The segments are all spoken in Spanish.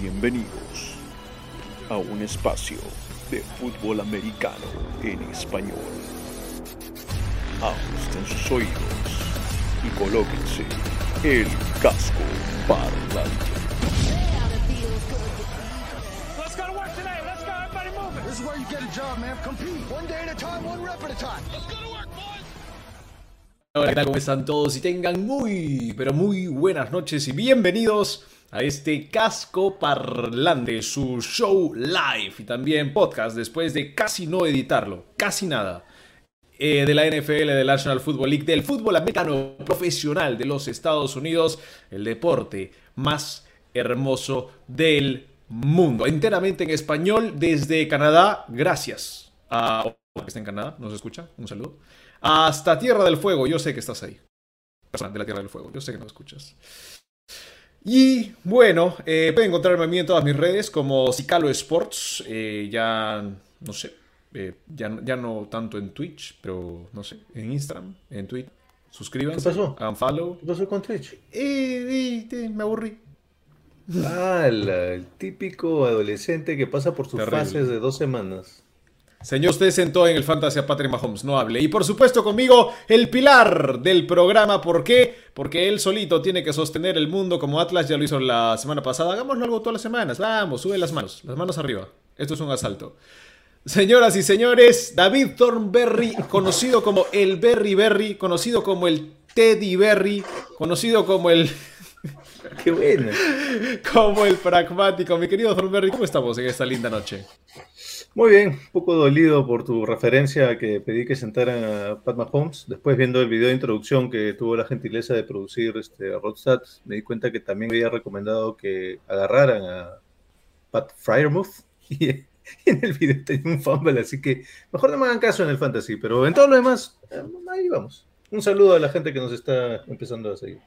Bienvenidos a un espacio de fútbol americano en español. Ajusten sus oídos y colóquense el casco parlante. Let's go to work today. Let's go. Everybody moving. This is where you get a job, man. Compete. One day at a time, one rep at a time. Hola, ¿qué tal? ¿Cómo están todos? Y tengan muy, pero muy buenas noches y bienvenidos a este casco parlante, su show live y también podcast después de casi no editarlo, casi nada, eh, de la NFL, de la National Football League, del fútbol americano profesional de los Estados Unidos, el deporte más hermoso del mundo, enteramente en español desde Canadá, gracias a que está en Canadá, nos escucha, un saludo. Hasta Tierra del Fuego, yo sé que estás ahí. Persona de la Tierra del Fuego, yo sé que nos escuchas. Y bueno, eh, pueden encontrarme a mí en todas mis redes como Cicalo Sports. eh, ya, no sé, eh, ya, ya no tanto en Twitch, pero no sé, en Instagram, en Twitter. Suscríbanse, ¿Qué pasó? hagan follow. ¿Qué pasó con Twitch? Eh, me aburrí. Ah, la- el típico adolescente que pasa por sus Terrible. fases de dos semanas. Señor, usted sentó en el Fantasy a Patrick Mahomes, no hable. Y por supuesto conmigo, el pilar del programa. ¿Por qué? Porque él solito tiene que sostener el mundo como Atlas ya lo hizo la semana pasada. Hagámoslo algo todas las semanas. Vamos, sube las manos, las manos arriba. Esto es un asalto. Señoras y señores, David Thornberry, conocido como el Berry Berry, conocido como el Teddy Berry, conocido como el, ¡Qué bueno! como el pragmático. Mi querido Thornberry, ¿cómo estamos en esta linda noche? Muy bien, un poco dolido por tu referencia a que pedí que sentaran a Pat Mahomes. Después viendo el video de introducción que tuvo la gentileza de producir este, Rodstad, me di cuenta que también había recomendado que agarraran a Pat Fryermuth. Y en el video tenía un fumble, así que mejor no me hagan caso en el fantasy, pero en todo lo demás, ahí vamos. Un saludo a la gente que nos está empezando a seguir.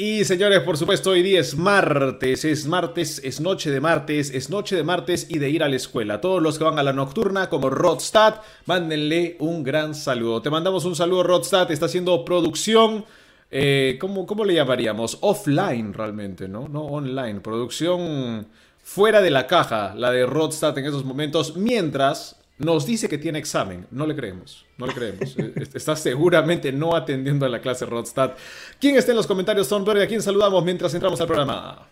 Y señores, por supuesto, hoy día es martes, es martes, es noche de martes, es noche de martes y de ir a la escuela. Todos los que van a la nocturna, como Rodstad, mándenle un gran saludo. Te mandamos un saludo, Rodstad, está haciendo producción, eh, ¿cómo, ¿cómo le llamaríamos? Offline realmente, ¿no? No online, producción fuera de la caja, la de Rodstad en esos momentos, mientras nos dice que tiene examen. No le creemos, no le creemos. Eh, está seguramente no atendiendo a la clase Rodstad. ¿Quién está en los comentarios, Thornberry? ¿A quién saludamos mientras entramos al programa?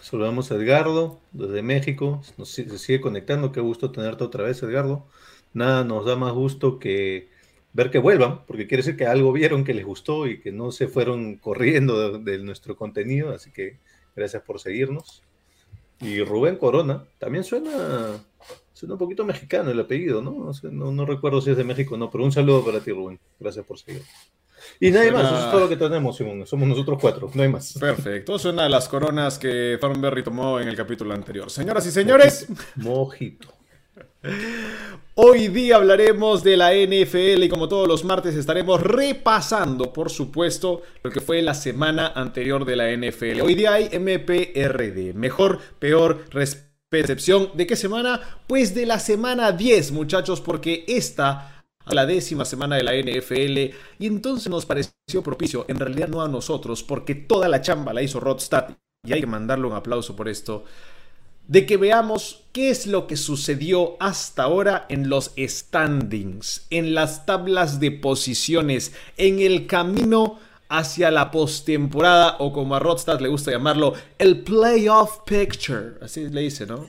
Saludamos a Edgardo desde México. Nos, si- se sigue conectando. Qué gusto tenerte otra vez, Edgardo. Nada nos da más gusto que ver que vuelvan, porque quiere decir que algo vieron que les gustó y que no se fueron corriendo de, de nuestro contenido. Así que gracias por seguirnos. Y Rubén Corona también suena, suena un poquito mexicano el apellido, ¿no? No, sé, no- no recuerdo si es de México o no, pero un saludo para ti, Rubén. Gracias por seguirnos. Y nadie más, eso es todo lo que tenemos, Simón. Somos nosotros cuatro, no hay más. Perfecto, suena a las coronas que Thornberry tomó en el capítulo anterior. Señoras y señores, Mojito. Hoy día hablaremos de la NFL y como todos los martes estaremos repasando, por supuesto, lo que fue la semana anterior de la NFL. Hoy día hay MPRD, mejor, peor, res- percepción. ¿De qué semana? Pues de la semana 10, muchachos, porque esta a la décima semana de la NFL y entonces nos pareció propicio, en realidad no a nosotros, porque toda la chamba la hizo Rodstad y hay que mandarle un aplauso por esto de que veamos qué es lo que sucedió hasta ahora en los standings, en las tablas de posiciones, en el camino hacia la postemporada o como a Rodstad le gusta llamarlo, el playoff picture. Así le dice, ¿no?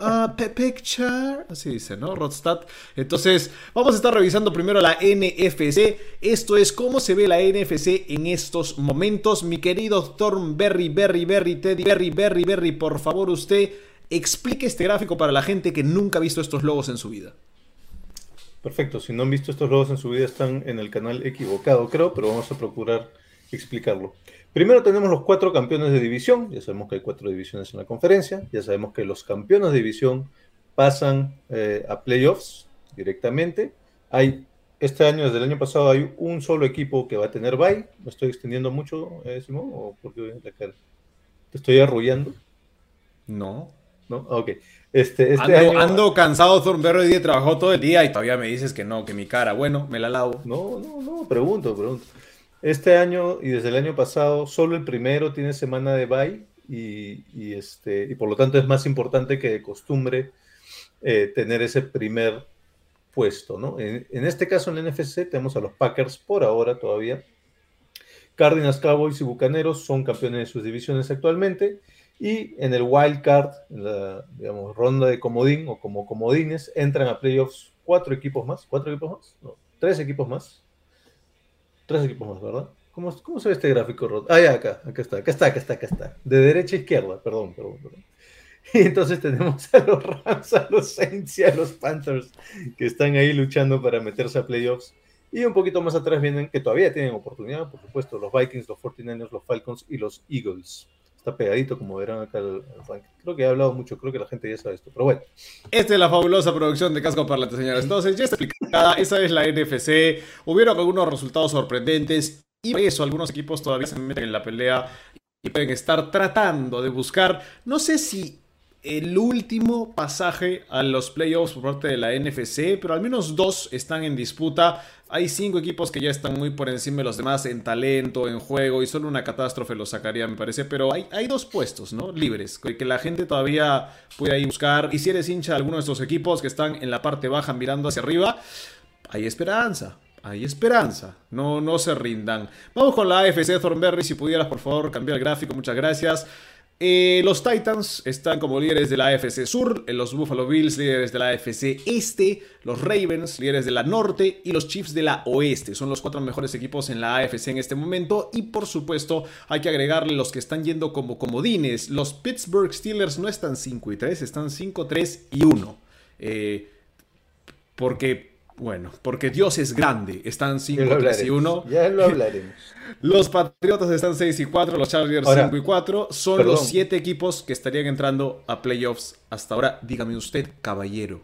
Ah, picture. Así dice, ¿no? Rodstad. Entonces, vamos a estar revisando primero la NFC. Esto es cómo se ve la NFC en estos momentos. Mi querido Thornberry, Berry, Berry, Teddy, Berry, Berry, Berry, por favor usted explique este gráfico para la gente que nunca ha visto estos logos en su vida. Perfecto, si no han visto estos logos en su vida están en el canal equivocado, creo, pero vamos a procurar explicarlo. Primero tenemos los cuatro campeones de división, ya sabemos que hay cuatro divisiones en la conferencia, ya sabemos que los campeones de división pasan eh, a playoffs directamente. Hay, este año, desde el año pasado, hay un solo equipo que va a tener bye. ¿Me estoy extendiendo mucho, eh, Simón? ¿O porque la cara? ¿Te estoy arrullando? No. ¿No? Ok. Este, este ando, año... ando cansado, Thornberry día trabajó todo el día y todavía me dices que no, que mi cara, bueno, me la lavo. No, no, no, pregunto, pregunto. Este año y desde el año pasado, solo el primero tiene semana de bye y, este, y por lo tanto es más importante que de costumbre eh, tener ese primer puesto, ¿no? En, en, este caso en la NFC tenemos a los Packers por ahora todavía. Cardinals, Cowboys y Bucaneros son campeones de sus divisiones actualmente. Y en el wild card, en la digamos, ronda de comodín o como comodines, entran a playoffs cuatro equipos más. ¿Cuatro equipos más? No, tres equipos más. Tres equipos más, ¿verdad? ¿Cómo, cómo se ve este gráfico, Rod? Ah, ya, acá, acá está, acá está, acá está, acá está. De derecha a izquierda, perdón, perdón, perdón. Y entonces tenemos a los Rams, a los Saints y a los Panthers que están ahí luchando para meterse a playoffs. Y un poquito más atrás vienen que todavía tienen oportunidad, por supuesto, los Vikings, los 49ers, los Falcons y los Eagles. Está pegadito, como verán acá el, el Creo que he hablado mucho, creo que la gente ya sabe esto, pero bueno. Esta es la fabulosa producción de Casco Parlante, señores. Entonces, ya está explicada, esa es la NFC. Hubieron algunos resultados sorprendentes y por eso algunos equipos todavía se meten en la pelea y pueden estar tratando de buscar, no sé si el último pasaje a los playoffs por parte de la NFC, pero al menos dos están en disputa. Hay cinco equipos que ya están muy por encima de los demás en talento, en juego, y solo una catástrofe los sacaría, me parece. Pero hay, dos puestos, ¿no? Libres, que la gente todavía puede ahí buscar. Y si eres hincha de alguno de estos equipos que están en la parte baja mirando hacia arriba, hay esperanza. Hay esperanza, no, no se rindan. Vamos con la AFC Thornberry, si pudieras por favor cambiar el gráfico, muchas gracias. Eh, los Titans están como líderes de la AFC Sur, eh, los Buffalo Bills líderes de la AFC Este, los Ravens líderes de la Norte y los Chiefs de la Oeste. Son los cuatro mejores equipos en la AFC en este momento y por supuesto hay que agregarle los que están yendo como comodines. Los Pittsburgh Steelers no están 5 y 3, están 5, 3 y 1. Eh, porque bueno, porque Dios es grande. Están 5, 3 y 1. Ya lo hablaremos. Los Patriotas están 6 y 4, los Chargers 5 y 4. Son perdón. los 7 equipos que estarían entrando a playoffs hasta ahora. Dígame usted, caballero.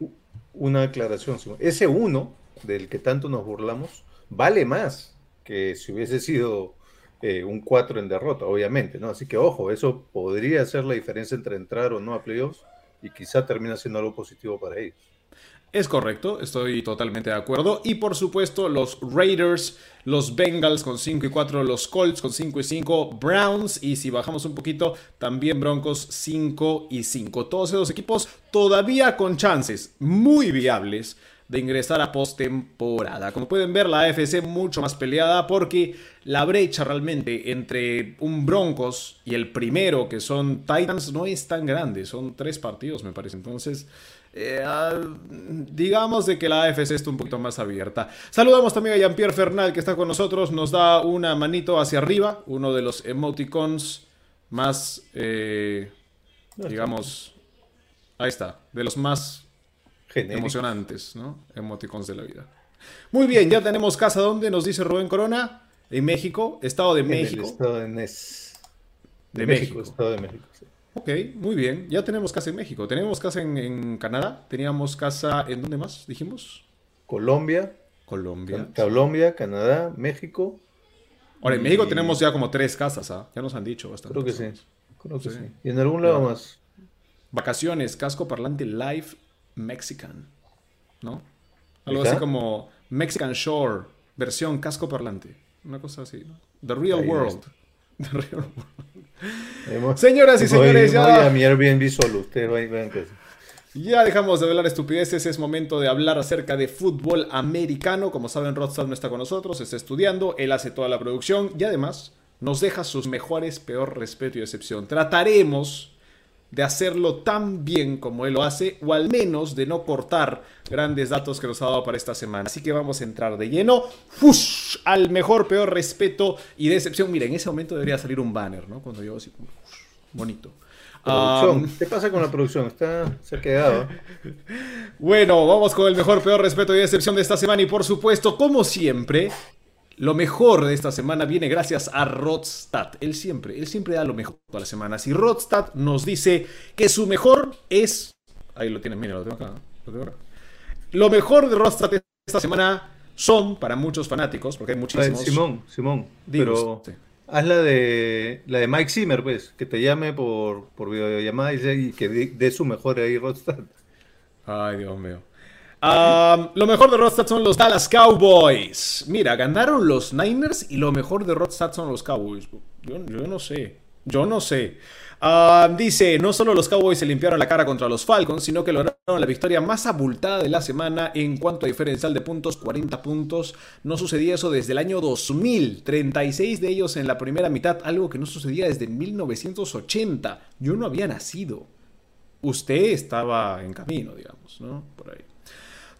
Una aclaración. Ese 1 del que tanto nos burlamos vale más que si hubiese sido eh, un 4 en derrota, obviamente. ¿no? Así que ojo, eso podría ser la diferencia entre entrar o no a playoffs y quizá termina siendo algo positivo para ellos. Es correcto, estoy totalmente de acuerdo. Y por supuesto, los Raiders, los Bengals con 5 y 4, los Colts con 5 y 5, Browns y si bajamos un poquito, también Broncos 5 y 5. Todos esos equipos todavía con chances muy viables de ingresar a postemporada. Como pueden ver, la AFC mucho más peleada porque la brecha realmente entre un Broncos y el primero, que son Titans, no es tan grande. Son tres partidos, me parece. Entonces, eh, digamos de que la AFC está un poquito más abierta. Saludamos también a Jean-Pierre Fernal que está con nosotros, nos da una manito hacia arriba, uno de los emoticons más, eh, digamos, ahí está, de los más Genéricos. emocionantes, ¿no? Emoticons de la vida. Muy bien, ya tenemos casa donde nos dice Rubén Corona, en México, Estado de en México. El estado de, Nes. de, de México. México. Estado de México, sí. Ok, muy bien. Ya tenemos casa en México. Tenemos casa en, en, Canadá. Teníamos casa en dónde más dijimos? Colombia. Colombia. Colombia, Canadá, México. Ahora, en y... México tenemos ya como tres casas, ¿ah? Ya nos han dicho bastante. Creo que sí. Creo que sí. sí. Y en algún lado más. Vacaciones, casco parlante live Mexican. ¿No? Algo así como Mexican Shore, versión casco parlante. Una cosa así, ¿no? The Real Ahí World. Señoras y señores, voy, ya. Voy a mi Airbnb solo. Ustedes vean que. Ya dejamos de hablar estupideces, es momento de hablar acerca de fútbol americano. Como saben, Rodstad no está con nosotros, está estudiando, él hace toda la producción y además nos deja sus mejores, peor respeto y excepción. Trataremos de hacerlo tan bien como él lo hace, o al menos de no cortar grandes datos que nos ha dado para esta semana. Así que vamos a entrar de lleno ¡fush! al mejor, peor respeto y decepción. Mira, en ese momento debería salir un banner, ¿no? Cuando yo así, ¡fush! bonito. Um, ¿Qué pasa con la producción? Está, se ha quedado. bueno, vamos con el mejor, peor respeto y decepción de esta semana. Y por supuesto, como siempre, lo mejor de esta semana viene gracias a Rodstad. Él siempre, él siempre da lo mejor todas las semanas. Y Rodstad nos dice que su mejor es. Ahí lo tienen, mira, lo tengo acá. Lo, tengo acá. lo mejor de Rodstad esta semana son para muchos fanáticos, porque hay muchísimos. Simón, Simón. Pero sí. haz la de la de Mike Zimmer, pues, que te llame por, por videollamada y que dé su mejor ahí Rodstad. Ay, Dios mío. Lo mejor de Rodstad son los Dallas Cowboys. Mira, ganaron los Niners y lo mejor de Rodstad son los Cowboys. Yo, no sé. Yo no sé. Dice, no solo los Cowboys se limpiaron la cara contra los Falcons, sino que lograron la victoria más abultada de la semana en cuanto a diferencial de puntos, 40 puntos. No sucedía eso desde el año 2000, 36 de ellos en la primera mitad, algo que no sucedía desde 1980. Yo no había nacido. Usted estaba en camino, digamos, ¿no? Por ahí.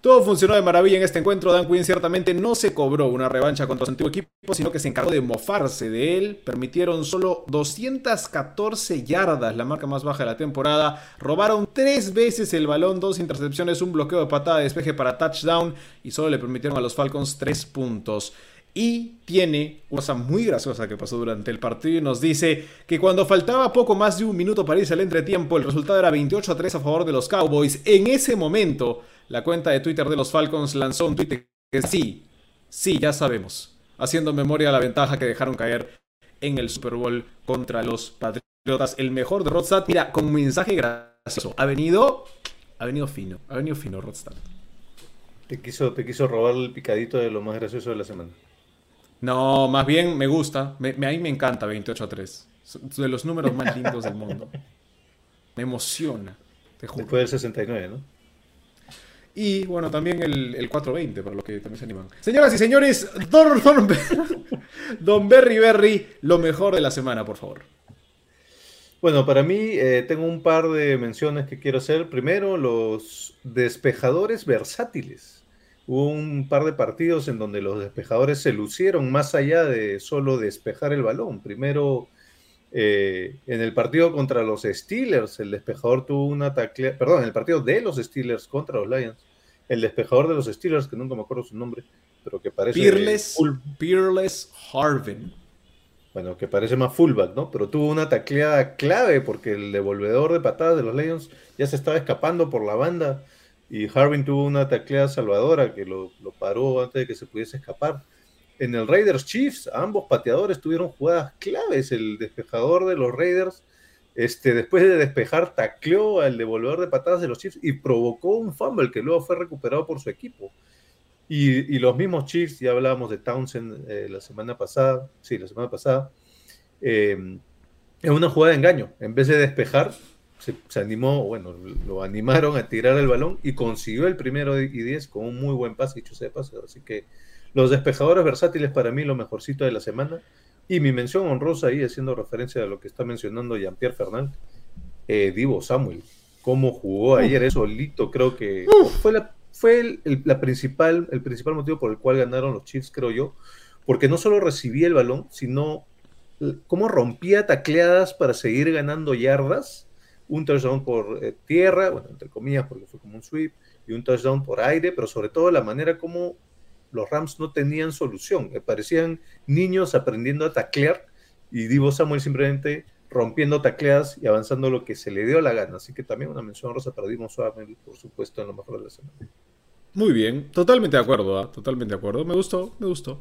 Todo funcionó de maravilla en este encuentro. Dan Quinn ciertamente no se cobró una revancha contra su antiguo equipo, sino que se encargó de mofarse de él. Permitieron solo 214 yardas, la marca más baja de la temporada. Robaron tres veces el balón, dos intercepciones, un bloqueo de patada de despeje para touchdown y solo le permitieron a los Falcons tres puntos. Y tiene una cosa muy graciosa que pasó durante el partido y nos dice que cuando faltaba poco más de un minuto para irse al entretiempo, el resultado era 28 a 3 a favor de los Cowboys. En ese momento, la cuenta de Twitter de los Falcons lanzó un tweet que sí, sí, ya sabemos, haciendo memoria de la ventaja que dejaron caer en el Super Bowl contra los Patriotas. El mejor de Rodstad, mira, con un mensaje gracioso. Ha venido, ha venido fino, ha venido fino Rodstad. Te quiso, te quiso robar el picadito de lo más gracioso de la semana. No, más bien me gusta. Me, a mí me encanta 28 a 3. De los números más lindos del mundo. Me emociona. Te juro. Después del 69, ¿no? Y bueno, también el, el 420, para los que también se animan. Señoras y señores, Don, Don, Don Berry Berry, lo mejor de la semana, por favor. Bueno, para mí eh, tengo un par de menciones que quiero hacer. Primero, los despejadores versátiles. Hubo un par de partidos en donde los despejadores se lucieron más allá de solo despejar el balón. Primero, eh, en el partido contra los Steelers, el despejador tuvo una taclea, perdón, en el partido de los Steelers contra los Lions, el despejador de los Steelers, que nunca me acuerdo su nombre, pero que parece... Peerless, Peerless Harvin. Bueno, que parece más fullback, ¿no? Pero tuvo una tacleada clave porque el devolvedor de patadas de los Lions ya se estaba escapando por la banda y Harvin tuvo una tacleada salvadora que lo, lo paró antes de que se pudiese escapar en el Raiders Chiefs, ambos pateadores tuvieron jugadas claves. El despejador de los Raiders, este, después de despejar, tacleó al devolvedor de patadas de los Chiefs y provocó un fumble que luego fue recuperado por su equipo. Y, los mismos Chiefs, ya hablábamos de Townsend eh, la semana pasada, sí, la semana pasada, eh, en una jugada de engaño, en vez de despejar, se, animó, bueno, lo animaron a tirar el balón y consiguió el primero y 10 con un muy buen pase, dicho sea paso. Así que los despejadores versátiles para mí lo mejorcito de la semana. Y mi mención honrosa ahí, haciendo referencia a lo que está mencionando Jean-Pierre Fernández, eh, Divo Samuel. Cómo jugó ayer, eso solito, creo que fue, la, fue el, la principal, el principal motivo por el cual ganaron los Chiefs, creo yo. Porque no solo recibía el balón, sino cómo rompía tacleadas para seguir ganando yardas. Un touchdown por eh, tierra, bueno, entre comillas, porque fue como un sweep, y un touchdown por aire, pero sobre todo la manera como los Rams no tenían solución. Parecían niños aprendiendo a taclear y Divo Samuel simplemente rompiendo tacleadas y avanzando lo que se le dio la gana. Así que también una mención rosa para Divo Samuel, por supuesto, en lo mejor de la semana. Muy bien, totalmente de acuerdo, ¿ah? totalmente de acuerdo. Me gustó, me gustó.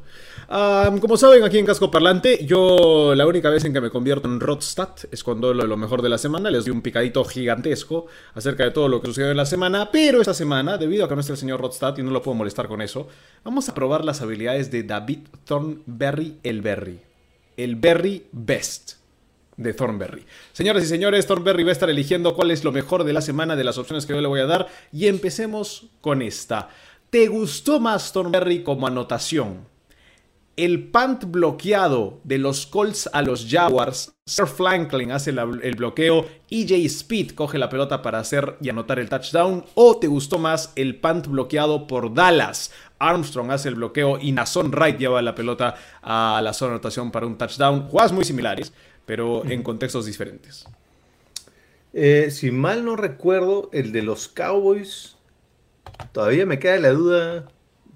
como saben, aquí en Casco Parlante, yo la única vez en que me convierto en Rodstad es cuando lo, mejor de la semana. Les doy un picadito gigantesco acerca de todo lo que sucedió en la semana. Pero esta semana, debido a que no está el señor Rodstad y no lo puedo molestar con eso, vamos a probar las habilidades de David Thornberry el Berry. El Berry Best de Thornberry. Señoras y señores, Thornberry va a estar eligiendo cuál es lo mejor de la semana de las opciones que yo le voy a dar y empecemos con esta. ¿Te gustó más Thornberry como anotación? El punt bloqueado de los Colts a los Jaguars. Sir Franklin hace el bloqueo. EJ Speed coge la pelota para hacer y anotar el touchdown. ¿O te gustó más el punt bloqueado por Dallas? Armstrong hace el bloqueo y Nason Wright lleva la pelota a la zona de anotación para un touchdown. Jugadas muy similares pero en contextos diferentes. Eh, si mal no recuerdo, el de los Cowboys, todavía me queda la duda,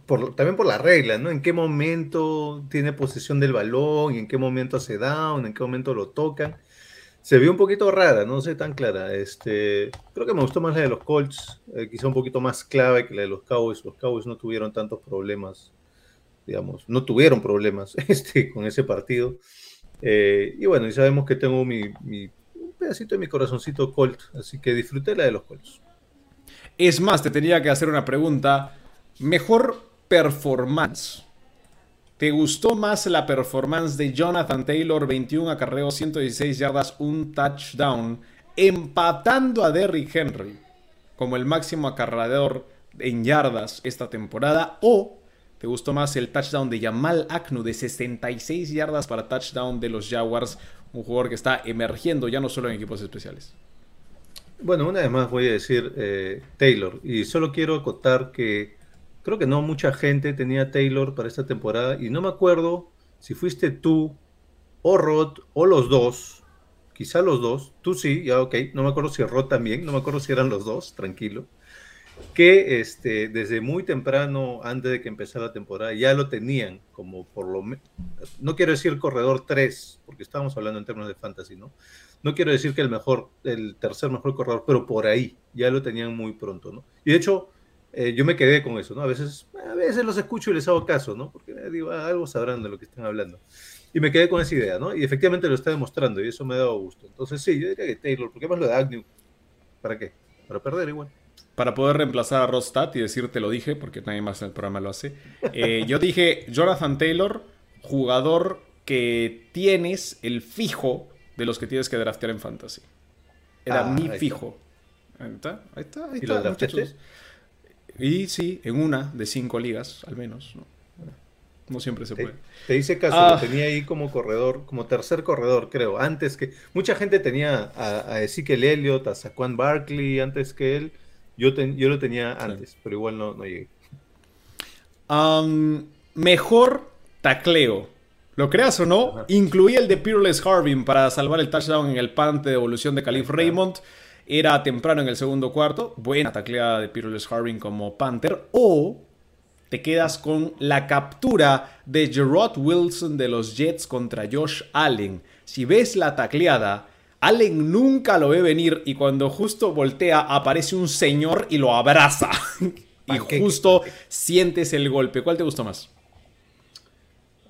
por, también por la regla, ¿no? En qué momento tiene posesión del balón, y en qué momento hace down, en qué momento lo tocan. Se vio un poquito rara, no sé tan clara. Este, creo que me gustó más la de los Colts, eh, quizá un poquito más clave que la de los Cowboys. Los Cowboys no tuvieron tantos problemas, digamos, no tuvieron problemas este, con ese partido. Eh, y bueno, y sabemos que tengo mi, un pedacito de mi corazoncito Colt, así que disfruté la de los Colts. Es más, te tenía que hacer una pregunta. Mejor performance. ¿Te gustó más la performance de Jonathan Taylor, 21 acarreos, 116 yardas, un touchdown, empatando a Derrick Henry como el máximo acarreador en yardas esta temporada? ¿O te gustó más el touchdown de Yamal Aknu de 66 yardas para touchdown de los Jaguars, un jugador que está emergiendo ya no solo en equipos especiales? Bueno, una vez más voy a decir eh, Taylor, y solo quiero acotar que creo que no mucha gente tenía Taylor para esta temporada y no me acuerdo si fuiste tú o Rod o los dos, quizá los dos, tú sí, ya ok, no me acuerdo si Rod también, no me acuerdo si eran los dos, tranquilo, que este, desde muy temprano, antes de que empezara la temporada, ya lo tenían como por lo menos, no quiero decir corredor 3, porque estábamos hablando en términos de fantasy, ¿no? No quiero decir que el mejor, el tercer mejor corredor, pero por ahí, ya lo tenían muy pronto, ¿no? Y de hecho, eh, yo me quedé con eso, ¿no? A veces, a veces los escucho y les hago caso, ¿no? Porque eh, digo, ah, algo sabrán de lo que están hablando. Y me quedé con esa idea, ¿no? Y efectivamente lo está demostrando y eso me ha dado gusto. Entonces, sí, yo diría que Taylor, ¿por qué más lo de Agnew? ¿Para qué? Para perder igual. Para poder reemplazar a Rostad y decirte lo dije, porque nadie más en el programa lo hace. Eh, yo dije Jonathan Taylor, jugador que tienes el fijo de los que tienes que draftear en fantasy. Era Ah, mi ahí fijo. Ahí está, ahí está, ahí ¿Y lo está, muchachos. Y sí, en una de cinco ligas, al menos. No, No siempre se Te, puede. te hice caso, Ah. lo tenía ahí como corredor, como tercer corredor, creo. Antes que. Mucha gente tenía a, a Ezekiel Elliott, a Saquon Barkley antes que él. Yo, ten- yo lo tenía antes, pero igual no, no llegué. Mejor tacleo. Lo creas o no, incluía el de Peerless Harbin para salvar el touchdown en el punt de devolución de Calif Raymond. Era temprano en el segundo cuarto. Buena tacleada de Peerless Harbin como Panther. O te quedas con la captura de Gerard Wilson de los Jets contra Josh Allen. Si ves la tacleada, Allen nunca lo ve venir y cuando justo voltea aparece un señor y lo abraza. y justo sientes el golpe. ¿Cuál te gustó más?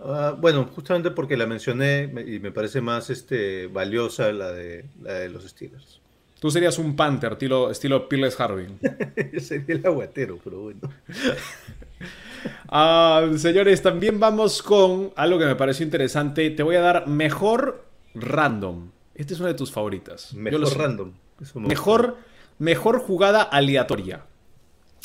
Ah, bueno, justamente porque la mencioné me- y me parece más este, valiosa la de, la de los Steelers. Tú serías un Panther, estilo, estilo Peerless Harbin. Yo sería el aguatero, pero bueno. Ah, señores, también vamos con algo que me pareció interesante. Te voy a dar mejor random. Esta es una de tus favoritas. Yo Mejor sé. random. Mejor, mejor jugada aleatoria.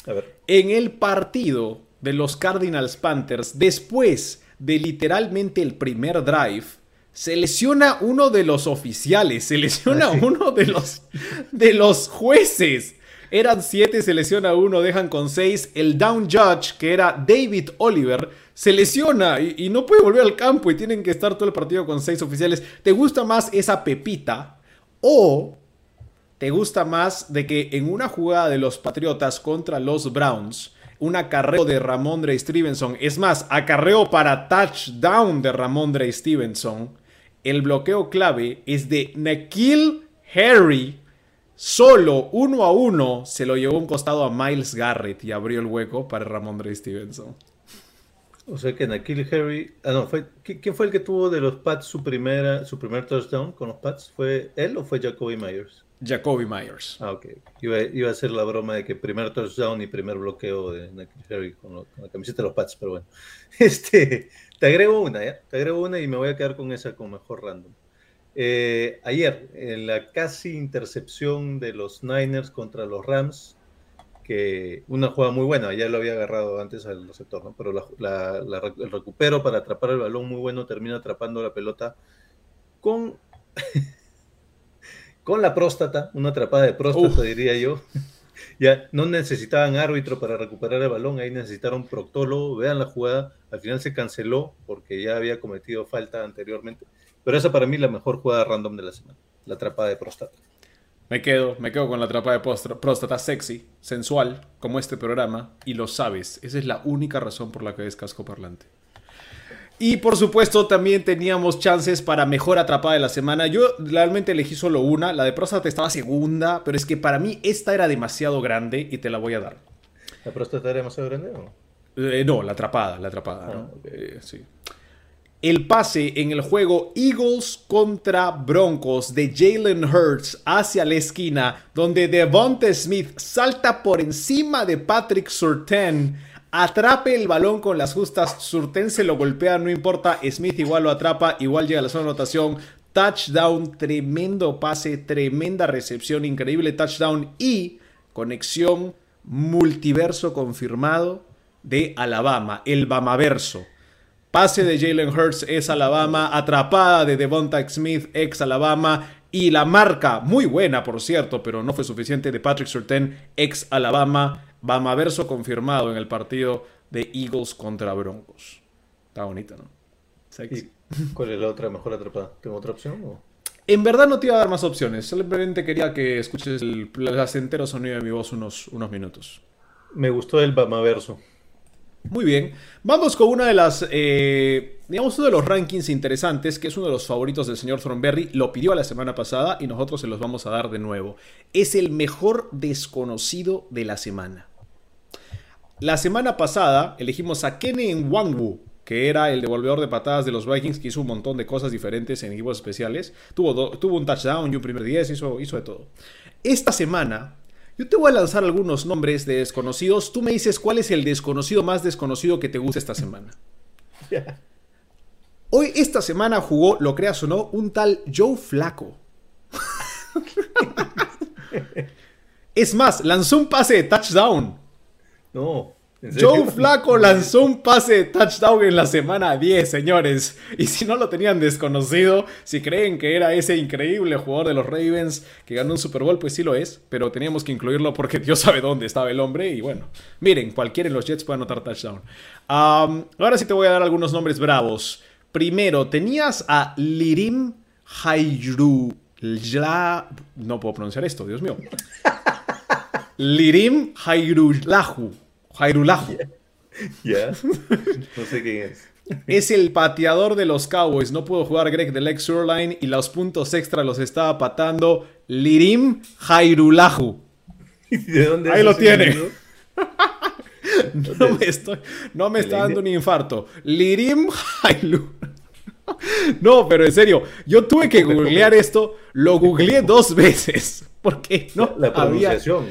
A ver. En el partido de los Cardinals Panthers, después de literalmente el primer drive, se lesiona uno de los oficiales, se lesiona Ah, uno de los, de los jueces. Eran siete, se lesiona uno, dejan con seis. El down judge, que era David Oliver, se lesiona y, no puede volver al campo y tienen que estar todo el partido con seis oficiales. ¿Te gusta más esa pepita? O ¿Te gusta más de que en una jugada de los Patriotas contra los Browns, un acarreo de Ramondre Stevenson, es más, acarreo para touchdown de Ramondre Stevenson, el bloqueo clave es de Nakil Harry, solo uno a uno, se lo llevó un costado a Miles Garrett y abrió el hueco para Ramondre Stevenson. O sea que Nakil Harry. Ah, no, fue, ¿qui- ¿quién fue el que tuvo de los Pats su, primera, su primer touchdown con los Pats? ¿Fue él o fue Jacoby Myers? Jacoby Myers. Ah, ok. Iba, iba a hacer la broma de que primer touchdown y primer bloqueo de Nakil Harry con, lo- con la camiseta de los Pats, pero bueno. Este, te agrego una, ¿ya? Te agrego una y me voy a quedar con esa como mejor random. Eh, ayer, en la casi intercepción de los Niners contra los Rams, que una jugada muy buena, ya lo había agarrado antes al receptor, ¿no? Pero la- la- la rec- el recupero para atrapar el balón muy bueno termina atrapando la pelota con, con la próstata, una atrapada de próstata, Uf. diría yo. Ya no necesitaban árbitro para recuperar el balón, ahí necesitaron proctólogo. Vean la jugada, al final se canceló porque ya había cometido falta anteriormente. Pero esa para mí es la mejor jugada random de la semana, la atrapada de próstata. Me quedo, me quedo con la atrapada de postra- próstata sexy, sensual, como este programa, y lo sabes. Esa es la única razón por la que es casco parlante. Y por supuesto también teníamos chances para mejor atrapada de la semana. Yo realmente elegí solo una, la de próstata estaba segunda, pero es que para mí esta era demasiado grande y te la voy a dar. ¿La próstata era demasiado grande o no? Eh, no, la atrapada, la atrapada, ¿no? Ah. Eh, sí. El pase en el juego Eagles contra Broncos de Jalen Hurts hacia la esquina, donde Devonta Smith salta por encima de Patrick Surtain, Atrape el balón con las justas. Surten se lo golpea, no importa. Smith igual lo atrapa, igual llega a la zona de anotación. Touchdown, tremendo pase, tremenda recepción, increíble touchdown y conexión multiverso confirmado de Alabama, el Bamaverso. Pase de Jalen Hurts es Alabama, atrapada de Devonta Smith, ex Alabama, y la marca, muy buena por cierto, pero no fue suficiente, de Patrick Surtain, ex Alabama, Bamaverso confirmado en el partido de Eagles contra Broncos. Está bonito, ¿no? Sexy. ¿Cuál es la otra mejor atrapada? ¿Tengo otra opción? O? En verdad no te iba a dar más opciones, simplemente quería que escuches el placentero sonido de mi voz unos, unos minutos. Me gustó el Bamaverso. Muy bien. Vamos con una de las, eh, digamos, uno de los rankings interesantes, que es uno de los favoritos del señor Thornberry. Lo pidió la semana pasada y nosotros se los vamos a dar de nuevo. Es el mejor desconocido de la semana. La semana pasada elegimos a Kenny Wangwu, que era el devolvedor de patadas de los Vikings, que hizo un montón de cosas diferentes en equipos especiales. Tuvo, tuvo un touchdown y un primer 10, hizo, hizo de todo. Esta semana yo te voy a lanzar algunos nombres de desconocidos. Tú me dices cuál es el desconocido más desconocido que te gusta esta semana. Hoy, esta semana jugó, lo creas o no, un tal Joe Flaco. es más, lanzó un pase de touchdown. No. Joe Flaco lanzó un pase de touchdown en la semana 10, señores. Y si no lo tenían desconocido, si creen que era ese increíble jugador de los Ravens que ganó un Super Bowl, pues sí lo es. Pero teníamos que incluirlo porque Dios sabe dónde estaba el hombre. Y bueno, miren, cualquiera en los Jets puede anotar touchdown. ahora sí te voy a dar algunos nombres bravos. Primero, tenías a Lirim Hayru. No puedo pronunciar esto, Dios mío. Lirim Hayrulahu. Jairulahu. Ya. No sé quién es. Es el pateador de los Cowboys. No pudo jugar Greg de Lex Surline y los puntos extra los estaba patando Lirim Jairulahu. ¿De dónde Ahí lo tiene. no me, estoy, no me está dando un infarto. Lirim Jairulahu. No, pero en serio, yo tuve que googlear esto. Lo googleé dos veces. Porque no La pronunciación.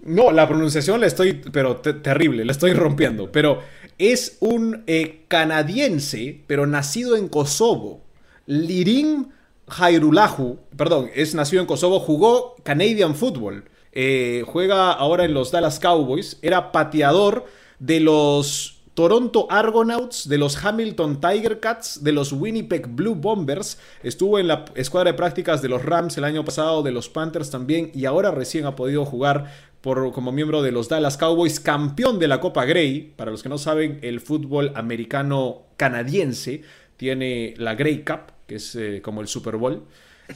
No, la pronunciación la estoy, pero terrible, la estoy rompiendo. Pero es un eh, canadiense, pero nacido en Kosovo. Lirim Jairulahu, perdón, es nacido en Kosovo, jugó Canadian Football. Eh, juega ahora en los Dallas Cowboys. Era pateador de los Toronto Argonauts, de los Hamilton Tiger Cats, de los Winnipeg Blue Bombers. Estuvo en la escuadra de prácticas de los Rams el año pasado, de los Panthers también, y ahora recién ha podido jugar por, como miembro de los Dallas Cowboys, campeón de la Copa Grey. Para los que no saben, el fútbol americano canadiense tiene la Grey Cup, que es eh, como el Super Bowl.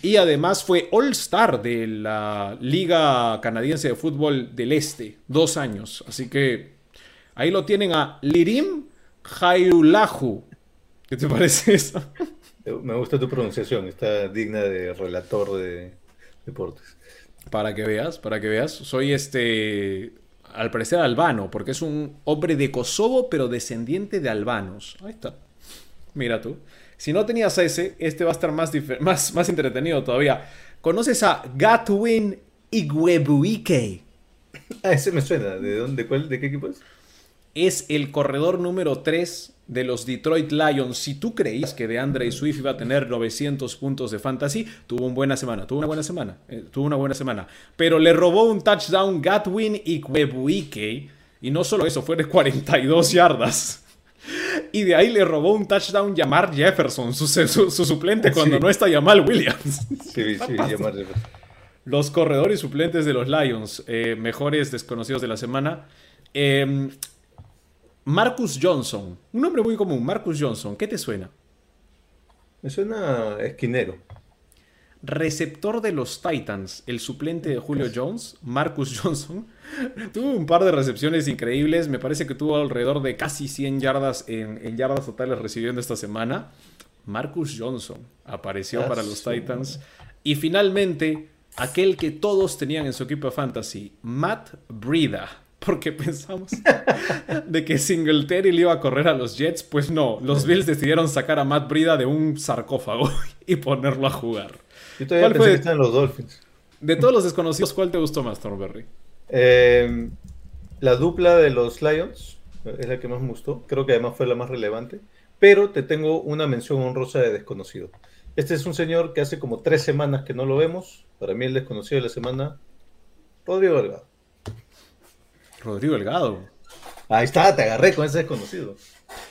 Y además fue All Star de la Liga Canadiense de Fútbol del Este, dos años. Así que ahí lo tienen a Lirim Jairulahu. ¿Qué te parece eso? Me gusta tu pronunciación, está digna de relator de deportes. Para que veas, para que veas. Soy este, al parecer albano, porque es un hombre de Kosovo, pero descendiente de albanos. Ahí está. Mira tú. Si no tenías ese, este va a estar más, más, más entretenido todavía. ¿Conoces a Gatwin Igwebuike? Ah, ese me suena. ¿De dónde, cuál, de qué equipo es? Es el corredor número 3 de los Detroit Lions. Si tú creís que de Andre Swift iba a tener 900 puntos de fantasy, tuvo una buena semana, tuvo una buena semana, eh, tuvo una buena semana. Pero le robó un touchdown Gatwin y Kwebuike. Y no solo eso, fue de 42 yardas. Y de ahí le robó un touchdown Yamar Jefferson, su, suplente cuando no está Yamal Williams. Sí, sí, Yamar Jefferson. Los corredores suplentes de los Lions, eh, mejores desconocidos de la semana. Eh, Marcus Johnson, un nombre muy común, Marcus Johnson, ¿qué te suena? Me suena esquinero. Receptor de los Titans, el suplente de Julio Jones, Marcus Johnson, tuvo un par de recepciones increíbles. Me parece que tuvo alrededor de casi 100 yardas en, yardas totales recibiendo esta semana. Marcus Johnson apareció para los Titans. Y finalmente, aquel que todos tenían en su equipo de fantasy, Matt Brida porque pensamos de que Singletary le iba a correr a los Jets. Pues no, los Bills decidieron sacar a Matt Brida de un sarcófago y ponerlo a jugar. Yo todavía pensé que están los Dolphins. De todos los desconocidos, ¿cuál te gustó más, Thornberry? Eh, la dupla de los Lions es la que más me gustó. Creo que además fue la más relevante. Pero te tengo una mención honrosa de desconocido. Este es un señor que hace como tres semanas que no lo vemos. Para mí el desconocido de la semana, Rodrigo Delgado. Rodrigo Delgado. Ahí está, te agarré con ese desconocido.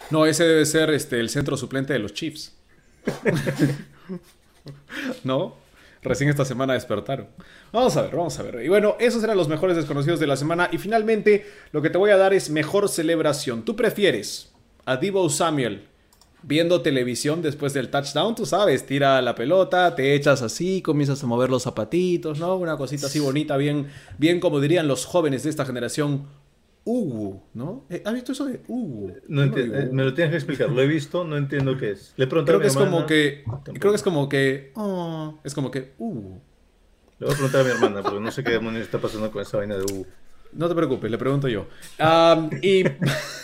No, ese debe ser este, el centro suplente de los Chiefs. ¿No? Recién esta semana despertaron. Vamos a ver, vamos a ver. Y bueno, esos eran los mejores desconocidos de la semana. Y finalmente, lo que te voy a dar es mejor celebración. ¿Tú prefieres a Divo Samuel viendo televisión después del touchdown? Tú sabes, tira la pelota, te echas así, comienzas a mover los zapatitos, ¿no? Una cosita así bonita, bien, bien como dirían los jóvenes de esta generación. Uh, ¿no? Eh, ¿Has visto eso de uh? No entiendo, eh, me lo tienes que explicar. Lo he visto, no entiendo qué es. Le pregunté Creo a mi que es como hermana, que. tampoco. Creo que es como que. oh, es como que. Uh. Le voy a preguntar a mi hermana, porque no sé qué demonios está pasando con esa vaina de U. No te preocupes, le pregunto yo.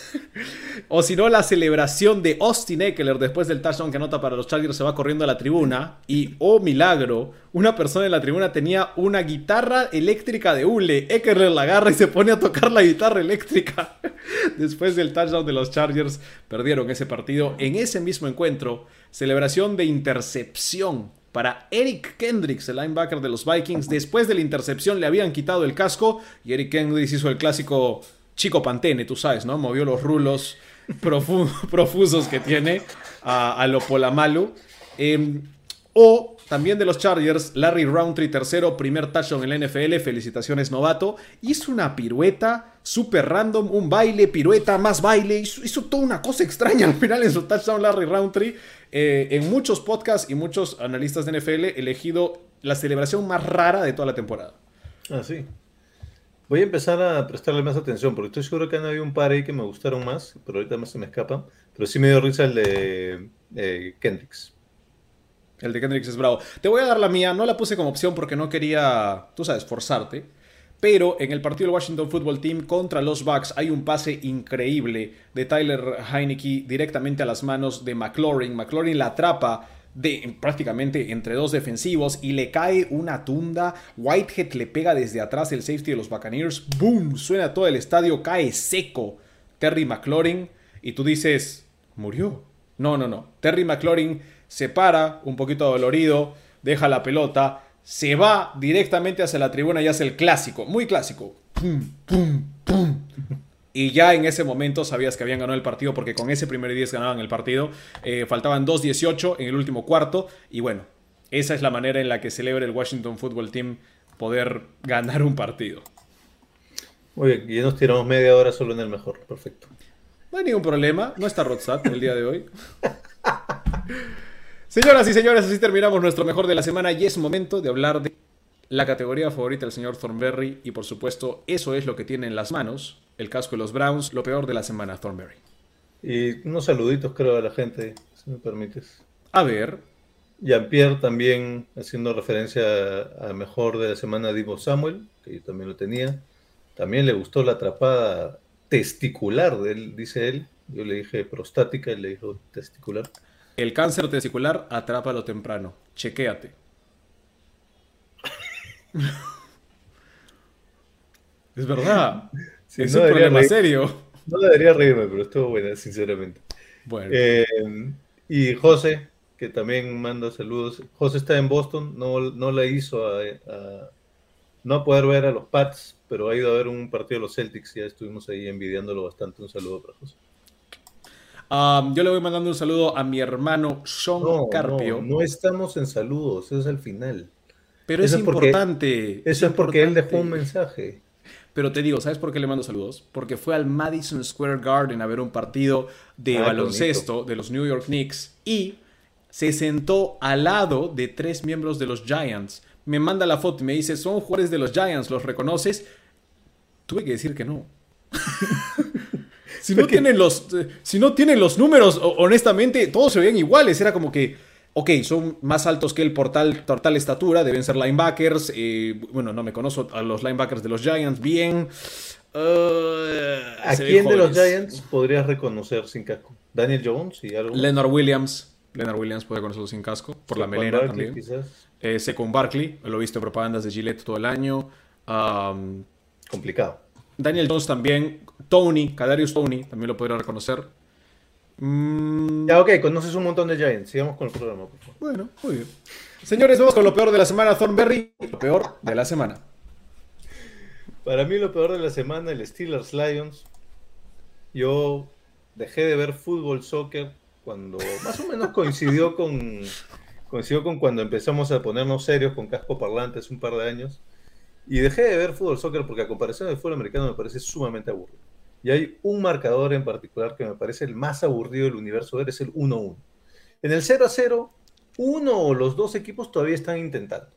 O si no, la celebración de Austin Eckler después del touchdown que anota para los Chargers se va corriendo a la tribuna. Y, oh milagro, una persona en la tribuna tenía una guitarra eléctrica de hule. Eckler la agarra y se pone a tocar la guitarra eléctrica. después del touchdown de los Chargers, perdieron ese partido. En ese mismo encuentro, celebración de intercepción para Eric Kendricks, el linebacker de los Vikings. Después de la intercepción le habían quitado el casco y Eric Kendricks hizo el clásico chico pantene, tú sabes, ¿no? Movió los rulos profu- profusos que tiene a, a Polamalu. Eh, o también de los Chargers, Larry Roundtree, tercero, primer touchdown en la NFL, felicitaciones novato. Hizo una pirueta súper random, un baile, pirueta, más baile, hizo, hizo toda una cosa extraña al final en su touchdown Larry Roundtree. Eh, en muchos podcasts y muchos analistas de NFL elegido la celebración más rara de toda la temporada. Ah, sí. Voy a empezar a prestarle más atención, porque estoy seguro que han habido un par ahí que me gustaron más, pero ahorita más se me escapan. Pero sí me dio risa el de eh, Kendricks. El de Kendricks es bravo. Te voy a dar la mía, no la puse como opción porque no quería, tú sabes, forzarte. Pero en el partido del Washington Football Team contra los Bucks hay un pase increíble de Tyler Heineke directamente a las manos de McLaurin. McLaurin la atrapa prácticamente entre dos defensivos y le cae una tunda. Whitehead le pega desde atrás el safety de los Buccaneers. ¡Boom! Suena todo el estadio, cae seco Terry McLaurin. Y tú dices, murió. No, no, no. Terry McLaurin se para, un poquito dolorido, deja la pelota, se va directamente hacia la tribuna y hace el clásico, muy clásico. Pum, pum, pum. Y ya en ese momento sabías que habían ganado el partido porque con ese primer 10 ganaban el partido. Eh, faltaban 2-18 en el último cuarto. Y bueno, esa es la manera en la que celebra el Washington Football Team poder ganar un partido. Muy bien, y nos tiramos media hora solo en el mejor. Perfecto. No hay ningún problema, no está Rodsat el día de hoy. Señoras y señores, así terminamos nuestro mejor de la semana y es momento de hablar de la categoría favorita del señor Thornberry y por supuesto eso es lo que tiene en las manos, el casco de los Browns, lo peor de la semana Thornberry. Y unos saluditos creo a la gente, si me permites. A ver, Jean-Pierre también haciendo referencia a, a mejor de la semana Divo Samuel, que yo también lo tenía. También le gustó la atrapada testicular de él, dice él. Yo le dije prostática, él le dijo testicular. El cáncer testicular atrápalo temprano, chequéate. es verdad, Sí, es no un problema reír- serio. No debería reírme, pero estuvo buena, sinceramente. Bueno, Eh, y José, que también manda saludos. José está en Boston, no, no la hizo a, a- no a poder ver a los Pats, pero ha ido a ver un partido de los Celtics. Ya estuvimos ahí envidiándolo bastante. Un saludo para José. Um, yo le voy mandando un saludo a mi hermano Sean No, Carpio, no, no estamos en saludos, es al final. pero es eso es porque- importante. Eso es porque él dejó un mensaje. Pero te digo, ¿sabes por qué le mando saludos? Porque fue al Madison Square Garden a ver un partido de Ah, baloncesto de los New York Knicks y se sentó al lado de tres miembros de los Giants. Me manda la foto y me dice, son jugadores de los Giants, ¿los reconoces? Tuve que decir que no. si, no tienen los, si no tienen los números, honestamente, todos se veían iguales. Era como que, ok, son más altos que él por tal, estatura, deben ser linebackers. eh, bueno, no me conozco a los linebackers de los Giants bien. Eh, ¿A quién de los. Giants podrías reconocer sin casco? ¿Daniel Jones y algo? Leonard Williams. Leonard Williams puede conocerlo sin casco, por la melena Barkley, también. Quizás. Eh, Saquon Barkley, lo he visto en propagandas de Gillette todo el año. Um, Complicado. Daniel Jones también. Tony, Kadarius Tony, también lo podría reconocer. Mm, Ya, ok, conoces un montón de Giants. Sigamos con el programa, por favor. bueno, muy bien. Señores, vamos con lo peor de la semana, Thornberry. Lo peor de la semana. Para mí lo peor de la semana, el Steelers Lions. Yo dejé de ver fútbol, soccer, cuando más o menos coincidió con, coincidió con cuando empezamos a ponernos serios con casco parlante hace un par de años. Y dejé de ver fútbol, soccer, porque a comparación del fútbol americano me parece sumamente aburrido. Y hay un marcador en particular que me parece el más aburrido del universo ver, es el 1-1. En el 0-0, uno o los dos equipos todavía están intentando.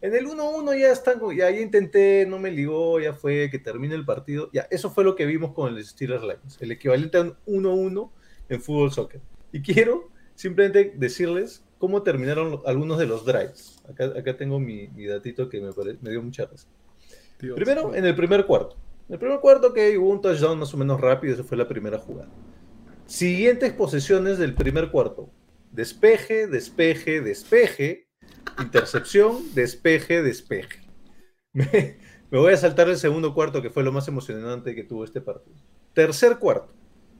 En el 1-1 ya están, ya, ya intenté, no me ligó, ya fue, que termine el partido. Ya, eso fue lo que vimos con el Steelers Lions, el equivalente a un 1-1 en fútbol soccer. Y quiero simplemente decirles cómo terminaron algunos de los drives. Acá, acá tengo mi, mi datito que me, pare- me dio mucha risa. Dios. Primero, en el primer cuarto. En el primer cuarto que hubo un touchdown más o menos rápido, esa fue la primera jugada. Siguientes posesiones del primer cuarto. Despeje, despeje, despeje, intercepción, despeje, despeje. Me, me voy a saltar el segundo cuarto, que fue lo más emocionante que tuvo este partido. Tercer cuarto.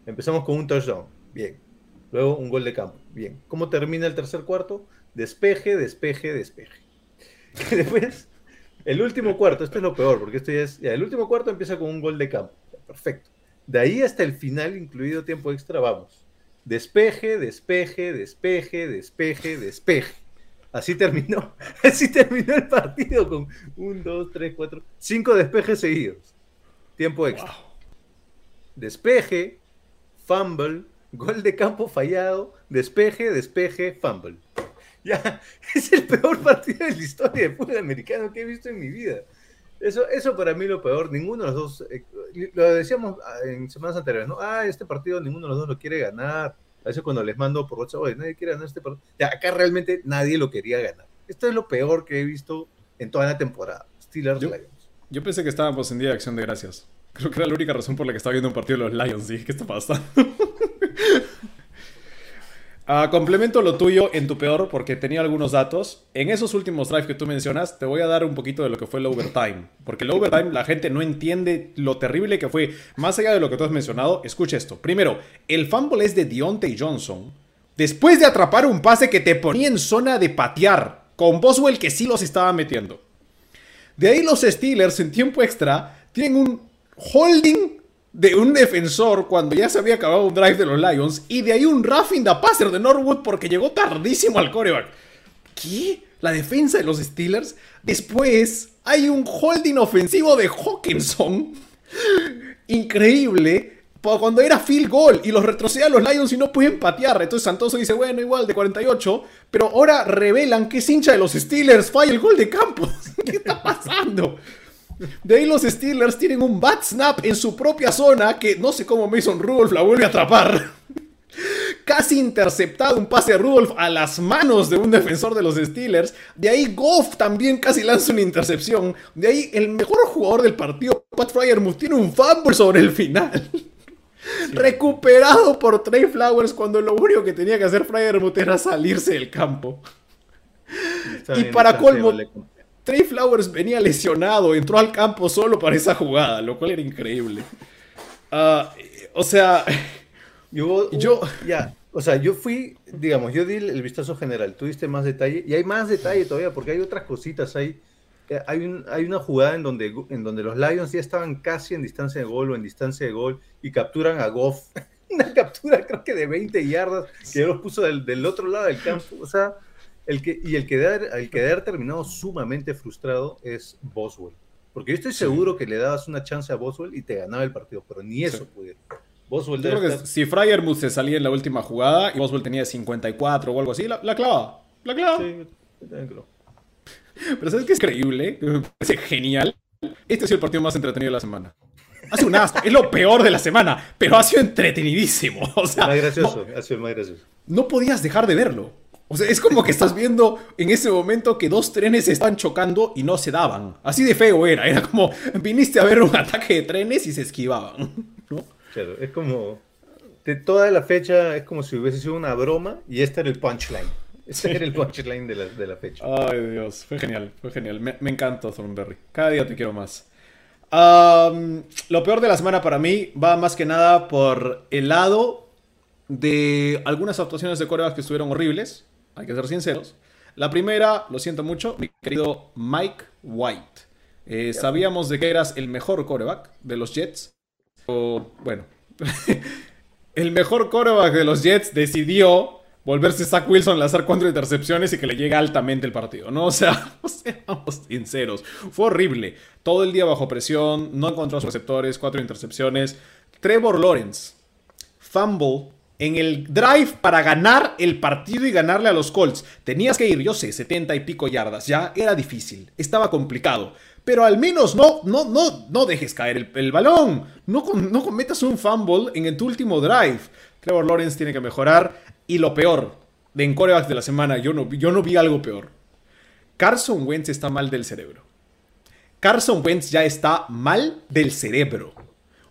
Empezamos con un touchdown. Bien. Luego un gol de campo. Bien. ¿Cómo termina el tercer cuarto? Despeje, despeje, despeje. Después, el último cuarto, esto es lo peor, porque esto ya es. ya, el último cuarto empieza con un gol de campo. Perfecto. De ahí hasta el final, incluido tiempo extra, vamos. Despeje, despeje, despeje, despeje, despeje. Así terminó. Así terminó el partido con un, dos, tres, cuatro, cinco despejes seguidos. Tiempo extra. Despeje, fumble, gol de campo fallado, despeje, despeje, fumble. Ya, es el peor partido de la historia de fútbol americano que he visto en mi vida. Eso, eso para mí lo peor, ninguno de los dos, eh, lo decíamos ah, en semanas anteriores, ¿no? Ah, este partido ninguno de los dos lo quiere ganar. A veces cuando les mando por WhatsApp, oye, nadie quiere ganar este partido. Ya, acá realmente nadie lo quería ganar. Esto es lo peor que he visto en toda la temporada. Steelers Yo- Lions. Yo pensé que estábamos en día de acción de gracias. Creo que era la única razón por la que estaba viendo un partido de los Lions. Dije, ¿qué está pasando? Ah, complemento lo tuyo en tu peor porque tenía algunos datos. En esos últimos drives que tú mencionas, te voy a dar un poquito de lo que fue el overtime. Porque el overtime la gente no entiende lo terrible que fue. Más allá de lo que tú has mencionado, escucha esto. Primero, el fumble es de Deontay Johnson. Después de atrapar un pase que te ponía en zona de patear. Con Boswell que sí los estaba metiendo. De ahí los Steelers en tiempo extra tienen un holding de un defensor cuando ya se había acabado un drive de los Lions y de ahí un roughing the passer de Norwood porque llegó tardísimo al coreback. ¿Qué? La defensa de los Steelers. Después hay un holding ofensivo de Hawkinson. Increíble. Cuando era field goal y los retrocede a los Lions y no pueden patear. Entonces Santoso dice, bueno, igual de 48. Pero ahora revelan que es hincha de los Steelers. Falla el gol de campo. ¿Qué está pasando? De ahí los Steelers tienen un bad snap en su propia zona que no sé cómo Mason Rudolph la vuelve a atrapar. Casi interceptado un pase de Rudolph a las manos de un defensor de los Steelers. De ahí Goff también casi lanza una intercepción. De ahí el mejor jugador del partido, Pat Fryermuth, tiene un fumble sobre el final. Recuperado por Trey Flowers cuando lo único que tenía que hacer Fryermuth era salirse del campo. Está Y bien, para colmo, Trey Flowers venía lesionado, entró al campo solo para esa jugada, lo cual era increíble. Ah, o sea, Y hubo- Yo- ya, o sea, yo fui, digamos, yo di el, vistazo general, tuviste más detalle, y hay más detalle todavía, porque hay otras cositas, hay, eh, hay, un- hay una jugada en donde, en donde los Lions ya estaban casi en distancia de gol o en distancia de gol, y capturan a Goff, una captura creo que de 20 yardas, que ya los puso del, del otro lado del campo, o sea, el que, y el que, de haber- el que de haber terminado sumamente frustrado es Boswell, porque yo estoy seguro que le dabas una chance a Boswell y te ganaba el partido, pero ni eso Sí. pudieron. Boswell yo creo que si Fryermuth se salía en la última jugada y Boswell tenía 54 o algo así, la, la clava. La clava. Sí, yo también creo. Pero ¿sabes qué es creíble? Que Me parece genial. Este ha sido el partido más entretenido de la semana. Hace un asco. es lo peor de la semana, pero ha sido entretenidísimo. O sea, Más gracioso, ha sido más gracioso. no podías dejar de verlo. O sea, es como que estás viendo en ese momento que dos trenes se estaban chocando y no se daban. Así de feo era. Era como, viniste a ver un ataque de trenes y se esquivaban. ¿no? Claro, es como. De toda la fecha es como si hubiese sido una broma y este era el punchline. Este era el punchline de la, de la fecha. Ay, Dios. Fue genial, fue genial. Me, me encantó Thornberry. Cada día te quiero más. Um, lo peor de la semana para mí va más que nada por el lado de algunas actuaciones de corebacks que estuvieron horribles, hay que ser sinceros. La primera, lo siento mucho, mi querido Mike White. Eh, sabíamos de que eras el mejor coreback de los Jets. O, bueno, el mejor coreback de los Jets decidió volverse Zach Wilson, lanzar cuatro intercepciones y que le llegue altamente el partido, ¿no? O sea, seamos sinceros, fue horrible. Todo el día bajo presión, no encontró a sus receptores, cuatro intercepciones. Trevor Lawrence, fumble en el drive para ganar el partido y ganarle a los Colts. Tenías que ir, yo sé, 70 y pico yardas, ya era difícil, estaba complicado. Pero al menos no, no, no, no dejes caer el, balón. No, no cometas un fumble en tu último drive. Trevor Lawrence tiene que mejorar. Y lo peor, de en corebacks de la semana, yo no, yo no vi algo peor. Carson Wentz está mal del cerebro. Carson Wentz ya está mal del cerebro.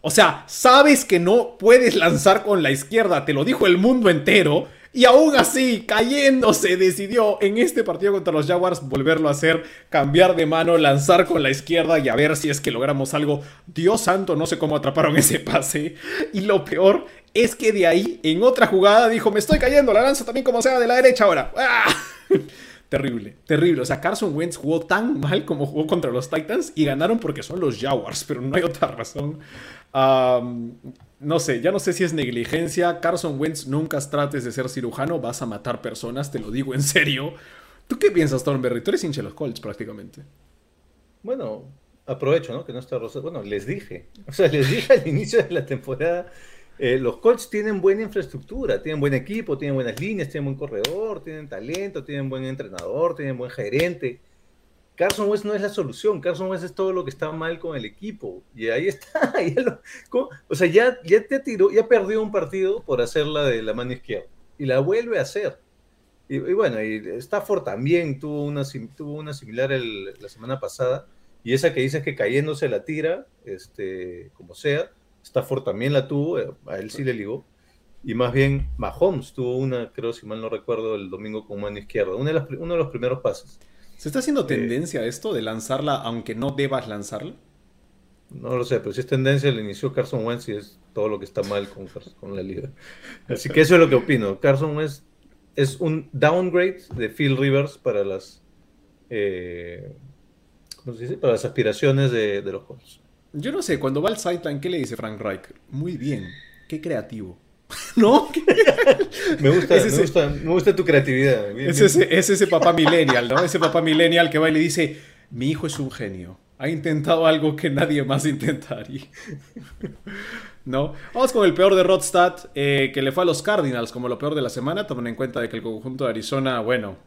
O sea, sabes que no puedes lanzar con la izquierda, te lo dijo el mundo entero. Y aún así, cayéndose, decidió en este partido contra los Jaguars volverlo a hacer, cambiar de mano, lanzar con la izquierda y a ver si es que logramos algo. Dios santo, no sé cómo atraparon ese pase. Y lo peor es que de ahí, en otra jugada, dijo, me estoy cayendo, la lanza también como sea de la derecha ahora. ¡Ah! terrible, terrible. O sea, Carson Wentz jugó tan mal como jugó contra los Titans y ganaron porque son los Jaguars, pero no hay otra razón no sé, ya no sé si es negligencia. Carson Wentz, nunca trates de ser cirujano, vas a matar personas, te lo digo en serio. ¿Tú qué piensas, Thornberry? Tú eres hincha de los Colts prácticamente. Bueno, aprovecho, ¿no? Que no está Rosa. Bueno, les dije. O sea, les dije al inicio de la temporada. Eh, los Colts tienen buena infraestructura, tienen buen equipo, tienen buenas líneas, tienen buen corredor, tienen talento, tienen buen entrenador, tienen buen gerente Carson West no es la solución, Carson West es todo lo que está mal con el equipo. Y ahí está. o sea, ya, ya te tiró, ya perdió un partido por hacerla de la mano izquierda. Y la vuelve a hacer. Y, bueno, y Stafford también tuvo una, tuvo una similar la semana pasada. Y esa que dices que cayéndose la tira, este, como sea, Stafford también la tuvo, eh, a él sí le ligó. Y más bien Mahomes tuvo una, creo si mal no recuerdo, el domingo con mano izquierda. Uno de, uno de los primeros pases. ¿Se está haciendo tendencia esto de lanzarla aunque no debas lanzarla? No lo sé, pero si es tendencia, le inició Carson Wentz y es todo lo que está mal con, con la liga. Así que eso es lo que opino. Carson Wentz es un downgrade de Phil Rivers para las eh, ¿cómo se dice? para las aspiraciones de, los Colts. Yo no sé, cuando va al sideline, ¿qué le dice Frank Reich? Muy bien, qué creativo. ¿No? me, gusta, me, gusta, tu creatividad. es, Ese, es, ese, papá millennial, ¿no? Ese papá millennial que va y le dice, mi hijo es un genio. Ha intentado algo que nadie más intentaría. ¿No? Vamos con el peor de Rodstad, eh, que le fue a los Cardinals como lo peor de la semana. Tomen en cuenta de que el conjunto de Arizona, bueno,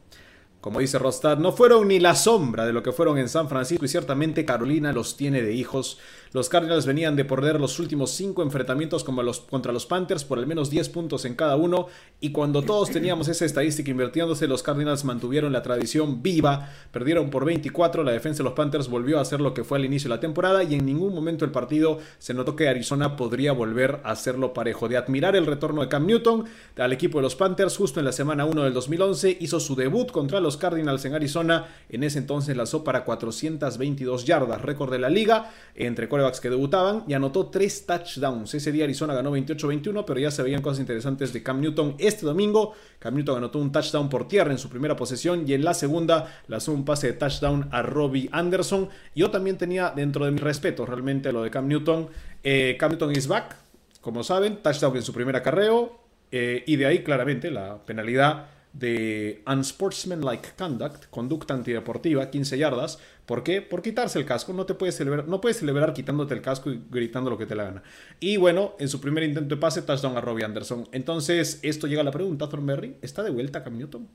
como dice Rostad, no fueron ni la sombra de lo que fueron en San Francisco y ciertamente Carolina los tiene de hijos. Los Cardinals venían de perder los últimos cinco enfrentamientos como los, contra los Panthers por al menos 10 puntos en cada uno y cuando todos teníamos esa estadística invirtiéndose, los Cardinals mantuvieron la tradición viva, perdieron por 24, la defensa de los Panthers volvió a ser lo que fue al inicio de la temporada y en ningún momento del partido se notó que Arizona podría volver a hacerlo parejo. De admirar el retorno de Cam Newton al equipo de los Panthers justo en la semana 1 del 2011, hizo su debut contra los Cardinals en Arizona. En ese entonces lanzó para 422 yardas, récord de la liga entre corebacks que debutaban y anotó 3 touchdowns. Ese día Arizona ganó 28-21, pero ya se veían cosas interesantes de Cam Newton. Este domingo, Cam Newton anotó un touchdown por tierra en su primera posesión y en la segunda lanzó un pase de touchdown a Robbie Anderson. Yo también tenía dentro de mi respeto realmente lo de Cam Newton. Eh, Cam Newton is back, como saben, touchdown en su primer acarreo. Eh, y de ahí claramente la penalidad de unsportsmanlike conduct, conducta antideportiva, 15 yardas. ¿Por qué? Por quitarse el casco. No te puedes celebrar, no puedes celebrar quitándote el casco y gritando lo que te la gana. Y bueno, en su primer intento de pase, touchdown a Robbie Anderson. Entonces, esto llega a la pregunta, Thornberry. ¿Está de vuelta Cam Newton?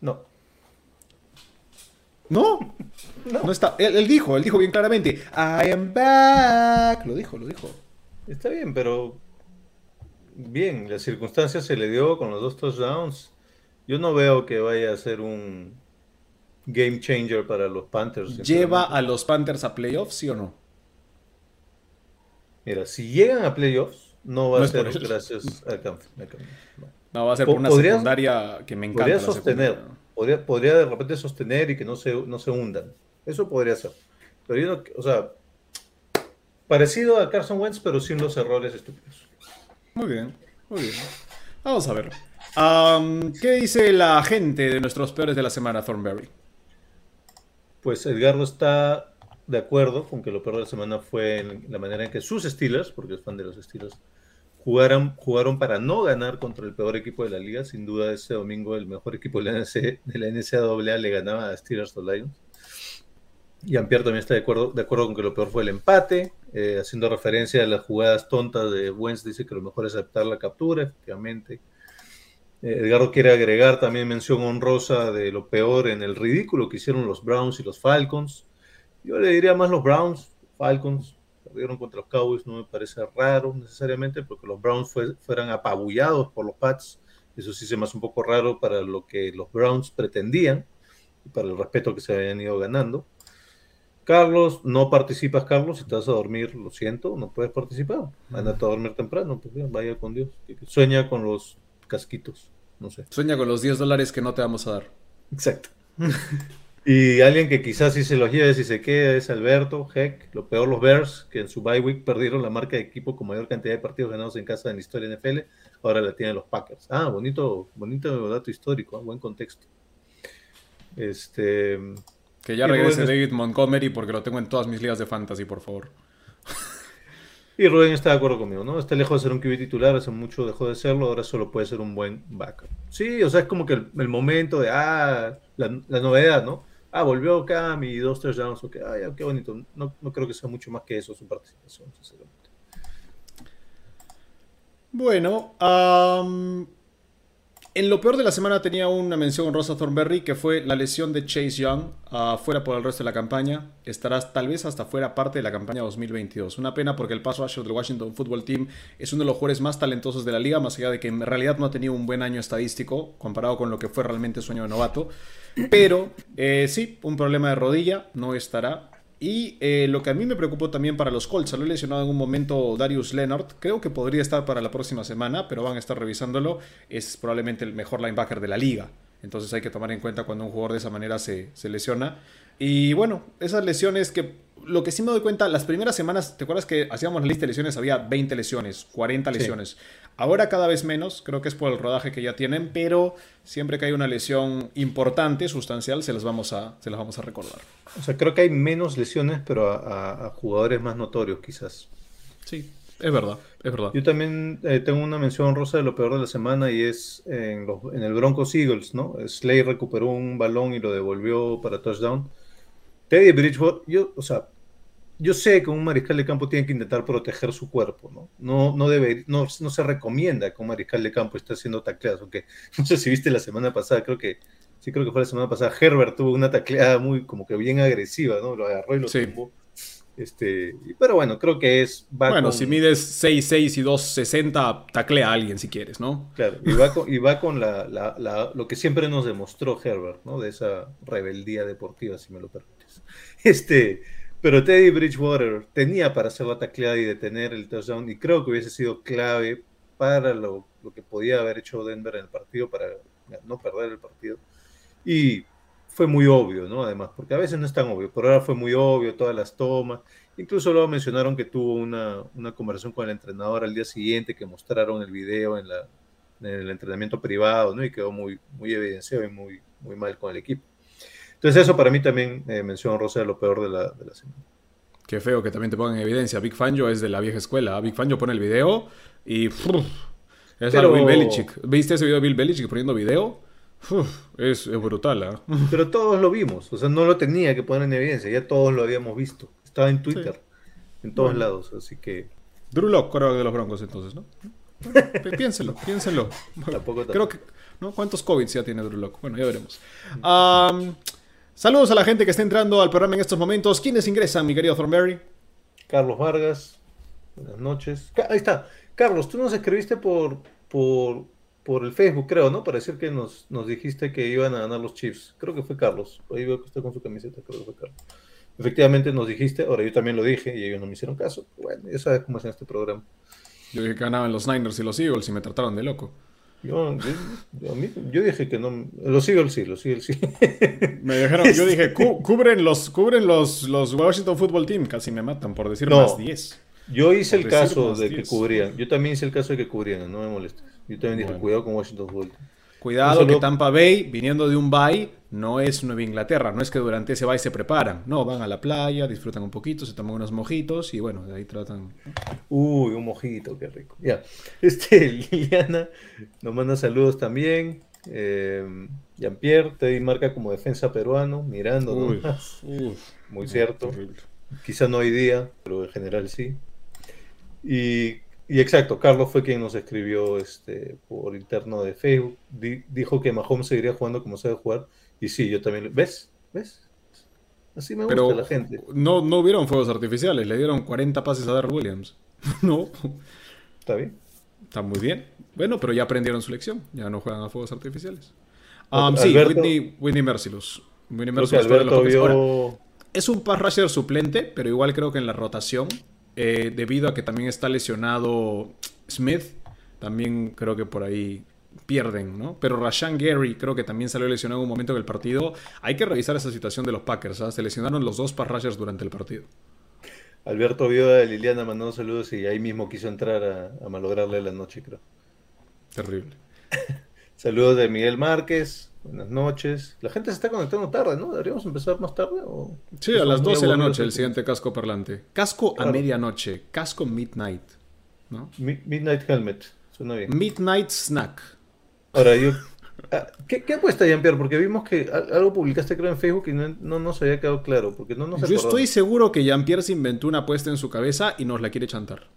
No. No. No, está. Él, él, dijo, él dijo bien claramente, I am back. Lo dijo, lo dijo. Está bien, pero bien, las circunstancias se le dio con los dos touchdowns. Yo no veo que vaya a ser un game changer para los Panthers. ¿Lleva a los Panthers a playoffs, sí o no? Mira, si llegan a playoffs, no va a ser gracias a No. no. va a ser por una secundaria que me encanta. Podría sostener, podría, podría, de repente sostener y que no se, no se hundan. Eso podría ser. Pero yo no, o sea, parecido a Carson Wentz, pero sin los errores estúpidos. Muy bien, muy bien. Vamos a ver. Am, ¿Qué dice la gente de nuestros peores de la semana, Thornberry? Pues Edgardo está de acuerdo con que lo peor de la semana fue en la manera en que sus Steelers, porque es fan de los Steelers, jugaron, jugaron para no ganar contra el peor equipo de la liga. Sin duda, ese domingo el mejor equipo de la, NC, de la NCAA le ganaba a Steelers o Lions. Y Ampier también está de acuerdo, de acuerdo con que lo peor fue el empate, eh, haciendo referencia a las jugadas tontas de Wentz, dice que lo mejor es aceptar la captura, efectivamente. Eh, Edgardo quiere agregar también mención honrosa de lo peor en el ridículo que hicieron los Browns y los Falcons. Yo le diría más los Browns, Falcons, perdieron contra los Cowboys, no me parece raro necesariamente, porque los Browns fue, fueran apabullados por los Pats. Eso sí se me hace un poco raro para lo que los Browns pretendían y para el respeto que se habían ido ganando. Carlos, no participas, Carlos, si te vas a dormir, lo siento, no puedes participar. Andate a dormir temprano, pues bien, vaya con Dios. Sueña con los casquitos, no sé. Sueña con los 10 dólares que no te vamos a dar. Exacto. y alguien que quizás sí se los lleve si se queda es Alberto, Heck, lo peor los Bears, que en su bye week perdieron la marca de equipo con mayor cantidad de partidos ganados en casa en la historia de NFL, ahora la tienen los Packers. Ah, bonito, bonito dato histórico, ¿eh? buen contexto. Este, Que ya Y regrese Rubén- David Montgomery porque lo tengo en todas mis ligas de fantasy, por favor. Y Rubén está de acuerdo conmigo, ¿no? Está lejos de ser un QB titular, hace mucho dejó de serlo, ahora solo puede ser un buen backup. Sí, o sea, es como que el, el momento de, ah, la, la novedad, ¿no? Ah, volvió Cam y dos touchdowns, ok, ah, ya, qué bonito. No, no creo que sea mucho más que eso su participación, sinceramente. Bueno, am, en lo peor de la semana tenía una mención honrosa a Thornberry, que fue la lesión de Chase Young, ah, fuera por el resto de la campaña. Estará tal vez hasta fuera parte de la campaña 2022. Una pena porque el paso rusher del Washington Football Team es uno de los jugadores más talentosos de la liga, más allá de que en realidad no ha tenido un buen año estadístico comparado con lo que fue realmente su año de novato. Pero eh, sí, un problema de rodilla, no estará. Y eh, lo que a mí me preocupó también para los Colts, salió lesionado en un momento Darius Leonard, creo que podría estar para la próxima semana, pero van a estar revisándolo, es probablemente el mejor linebacker de la liga, entonces hay que tomar en cuenta cuando un jugador de esa manera se, se lesiona. Y bueno, esas lesiones que lo que sí me doy cuenta, las primeras semanas, ¿te acuerdas que hacíamos la lista de lesiones? Había 20 lesiones, 40 Sí. Ahora cada vez menos, creo que es por el rodaje que ya tienen, pero siempre que hay una lesión importante, sustancial, se las vamos a, se las vamos a recordar. O sea, creo que hay menos lesiones, pero a, a- a jugadores más notorios, quizás. Sí, es verdad, es verdad. Yo también eh, tengo una mención rosa de lo peor de la semana y es en, los- en el Broncos Eagles, ¿no? Slay recuperó un balón y lo devolvió para touchdown. Teddy Bridgewater, yo, o sea, yo sé que un mariscal de campo tiene que intentar proteger su cuerpo, ¿no? No, no, debe, no, no se recomienda que un mariscal de campo esté haciendo tacleadas, aunque no sé si viste la semana pasada, creo que, sí creo que fue la semana pasada, Herbert tuvo una tacleada muy, como que bien agresiva, ¿no? Lo agarró y lo Sí. tumbó. Este, pero bueno, creo que es... va Bueno, con- si mides 6'6 y 2'60, taclea a alguien si quieres, ¿no? Claro, y va con, y va con la, la- la- lo que siempre nos demostró Herbert, ¿no? De esa rebeldía deportiva, si me lo permites. Este, pero Teddy Bridgewater tenía para hacer la tacleada y detener el touchdown, y creo que hubiese sido clave para lo, lo que podía haber hecho Denver en el partido, para no perder el partido. Y fue muy obvio, ¿no? Además, porque a veces no es tan obvio, pero ahora fue muy obvio, todas las tomas. Incluso luego mencionaron que tuvo una, una conversación con el entrenador al día siguiente, que mostraron el video en, la, en el entrenamiento privado, ¿no? Y quedó muy, muy evidenciado y muy, muy mal con el equipo. Entonces eso para mí también eh, mencionó Rosa de lo peor de la, de la semana. Qué feo que también te pongan en evidencia. Big Fangio es de la vieja escuela. Big Fangio pone el video y... uf, es Pero- Bill Belichick. ¿Viste ese video de Bill Belichick poniendo video? Uf, es, es brutal, ¿ah? Pero todos lo vimos, o sea, no lo tenía que poner en evidencia, ya todos lo habíamos visto. Estaba en Twitter, en todos lados, así que Drew Lock, quarterback de los Broncos, entonces, ¿no? Pi- Piénselo, piénselo. Tampoco Creo que... ¿no? ¿Cuántos COVID ya tiene Drew Lock? Bueno, ya veremos. saludos a la gente que está entrando al programa en estos momentos. ¿Quiénes ingresan, mi querido Thornberry? Carlos Vargas, buenas noches. Ahí está. Carlos, tú nos escribiste por, por, por el Facebook, creo, ¿no? Para decir que nos, nos dijiste que iban a ganar los Chiefs. Creo que fue Carlos. Ahí veo que está con su camiseta, creo que fue Carlos. Efectivamente nos dijiste, ahora yo también lo dije y ellos no me hicieron caso. Bueno, ya sabes cómo es en este programa. Yo dije que ganaban los Niners y los Eagles y me trataron de loco. Yo, yo, a mí- yo dije que no. Los Eagles sí, los Eagles sí. Me dijeron, yo dije, "Cu- cubren los, cubren los, los Washington Football Team, casi me matan por decir No. más 10. Yo hice el Por caso de que 10. cubrían. Yo también hice el caso de que cubrían, no me molestes. Yo también dije, cuidado con Washington Football. Cuidado que Tampa Bay, viniendo de un bye, no es Nueva Inglaterra. No es que durante ese bye se preparan. No, van a la playa, disfrutan un poquito, se toman unos mojitos y bueno, de ahí tratan. Uy, un mojito, qué rico. Ya. Este, Liliana nos manda saludos también. Eh, Jean-Pierre te marca como defensa peruano, mirando. Uy, Muy cierto. Quizá no hoy día, pero en general sí. Y, y exacto, Carlos fue quien nos escribió este, por interno de Facebook. Di- dijo que Mahomes seguiría jugando como sabe jugar. Y sí, yo también. ¿Ves? ¿Ves? Así me gusta Pero la gente. no, no hubieron fuegos artificiales, le dieron 40 pases a Dar Williams. no, ¿Está bien? está muy bien. Bueno, pero ya aprendieron su lección, ya no juegan a fuegos artificiales. Al- Um, sí, Whitney, Whitney Mercilus. Whitney Mercilus fue de los Alberto Packers. Ahora, vio. Es un pass rusher suplente, pero igual creo que en la rotación, eh, debido a que también está lesionado Smith, también creo que por ahí pierden, ¿no? Pero Rashan Gary creo que también salió lesionado en un momento del partido. Hay que revisar esa situación de los Packers, ¿ah? Se lesionaron los dos pass rushers durante el partido. Alberto vio a Liliana mandando saludos y ahí mismo quiso entrar a, a malograrle la noche, creo. Terrible. Saludos de Miguel Márquez. Buenas noches. La gente se está conectando tarde, ¿no? ¿Deberíamos empezar más tarde? O... Sí, a las muy 12 de la noche el siguiente casco parlante. Casco a Claro. medianoche, casco midnight, ¿no? Mi- Midnight Helmet. Suena bien. Midnight snack. Ahora, yo. ah, ¿Qué, qué apuesta, Jean-Pierre? Porque vimos que al- algo publicaste, creo, en Facebook y no, no nos había quedado claro. Porque no nos Yo acordamos. estoy seguro que Jean-Pierre se inventó una apuesta en su cabeza y nos la quiere chantar.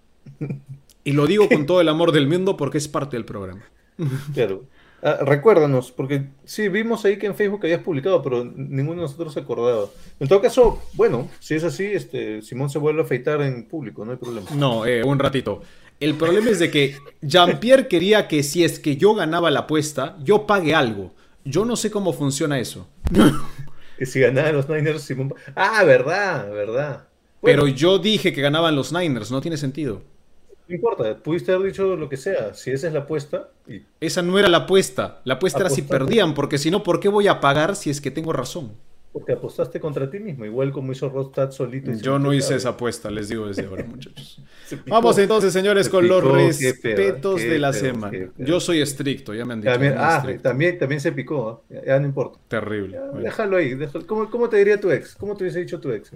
Y lo digo con todo el amor del mundo porque es parte del programa. Claro. Ah, recuérdanos, porque sí, vimos ahí que en Facebook habías publicado, pero ninguno de nosotros se acordaba. En todo caso, bueno, si es así, este Simón se vuelve a afeitar en público, no hay problema. No, eh, un ratito. El problema es de que Jean-Pierre quería que si es que yo ganaba la apuesta, yo pague algo. Yo no sé cómo funciona eso. Que si ganaban los Niners, Simón. Ah, verdad, verdad. Bueno, Pero yo dije que ganaban los Niners, no tiene sentido. No importa, pudiste haber dicho lo que sea. Si esa es la apuesta, y Esa no era la apuesta. La apuesta era si perdían, porque si no, ¿por qué voy a pagar si es que tengo razón? porque apostaste contra ti mismo, igual como hizo Rostad solito. y Yo no hice esa apuesta, les digo desde ahora, muchachos. Picó. Vamos entonces, señores, Se con los picó, pedo, respetos de la pedo, semana. Yo soy estricto, ya me han dicho. También, ah, también, también se picó, ¿ah? ya, ya no importa. Terrible. Ya, Bueno. Déjalo ahí. déjalo. ¿Cómo, cómo te diría tu ex? ¿Cómo te hubiese dicho tu ex?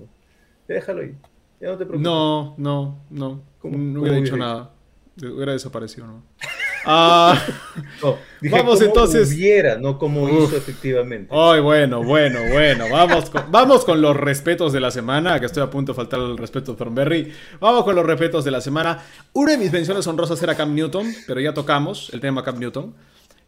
Déjalo ahí. Ya no te preocupes. No, no, no. ¿Cómo- no hubiera dicho nada. Hubiera desaparecido, ¿no? Ah, No, dije Vamos, entonces. hubiera, no como Uf. hizo efectivamente. ay, bueno, bueno, bueno. Vamos con, vamos con los respetos de la semana, que estoy a punto de faltar el respeto a Thornberry. Vamos con los respetos de la semana. Una de mis menciones honrosas era Cam Newton, pero ya tocamos el tema Cam Newton.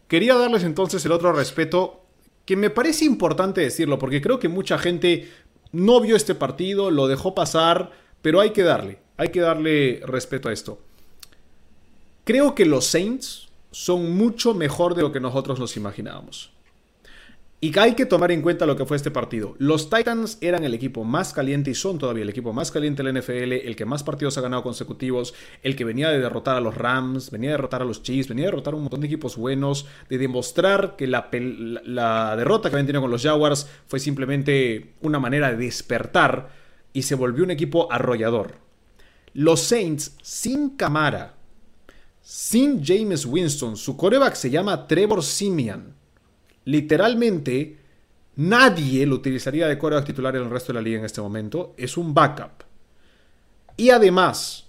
Quería darles entonces el otro respeto, que me parece importante decirlo, porque creo que mucha gente no vio este partido, lo dejó pasar, pero hay que darle, hay que darle respeto a esto. Creo que los Saints son mucho mejor de lo que nosotros nos imaginábamos. Y hay que tomar en cuenta lo que fue este partido. Los Titans eran el equipo más caliente y son todavía el equipo más caliente de la NFL, el que más partidos ha ganado consecutivos, el que venía de derrotar a los Rams, venía de derrotar a los Chiefs, venía de derrotar a un montón de equipos buenos, de demostrar que la- la derrota que habían tenido con los Jaguars fue simplemente una manera de despertar y se volvió un equipo arrollador. Los Saints sin Camara, sin James Winston, su coreback se llama Trevor Simeon. Literalmente, nadie lo utilizaría de coreback titular en el resto de la liga en este momento. Es un backup. Y además,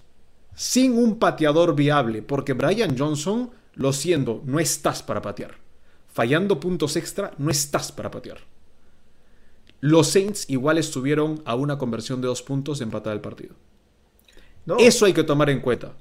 sin un pateador viable, porque Brian Johnson, lo siendo, no estás para patear. Fallando puntos extra, no estás para patear. Los Saints igual estuvieron a una conversión de dos puntos de empatar el partido. No, Eso hay que tomar en cuenta.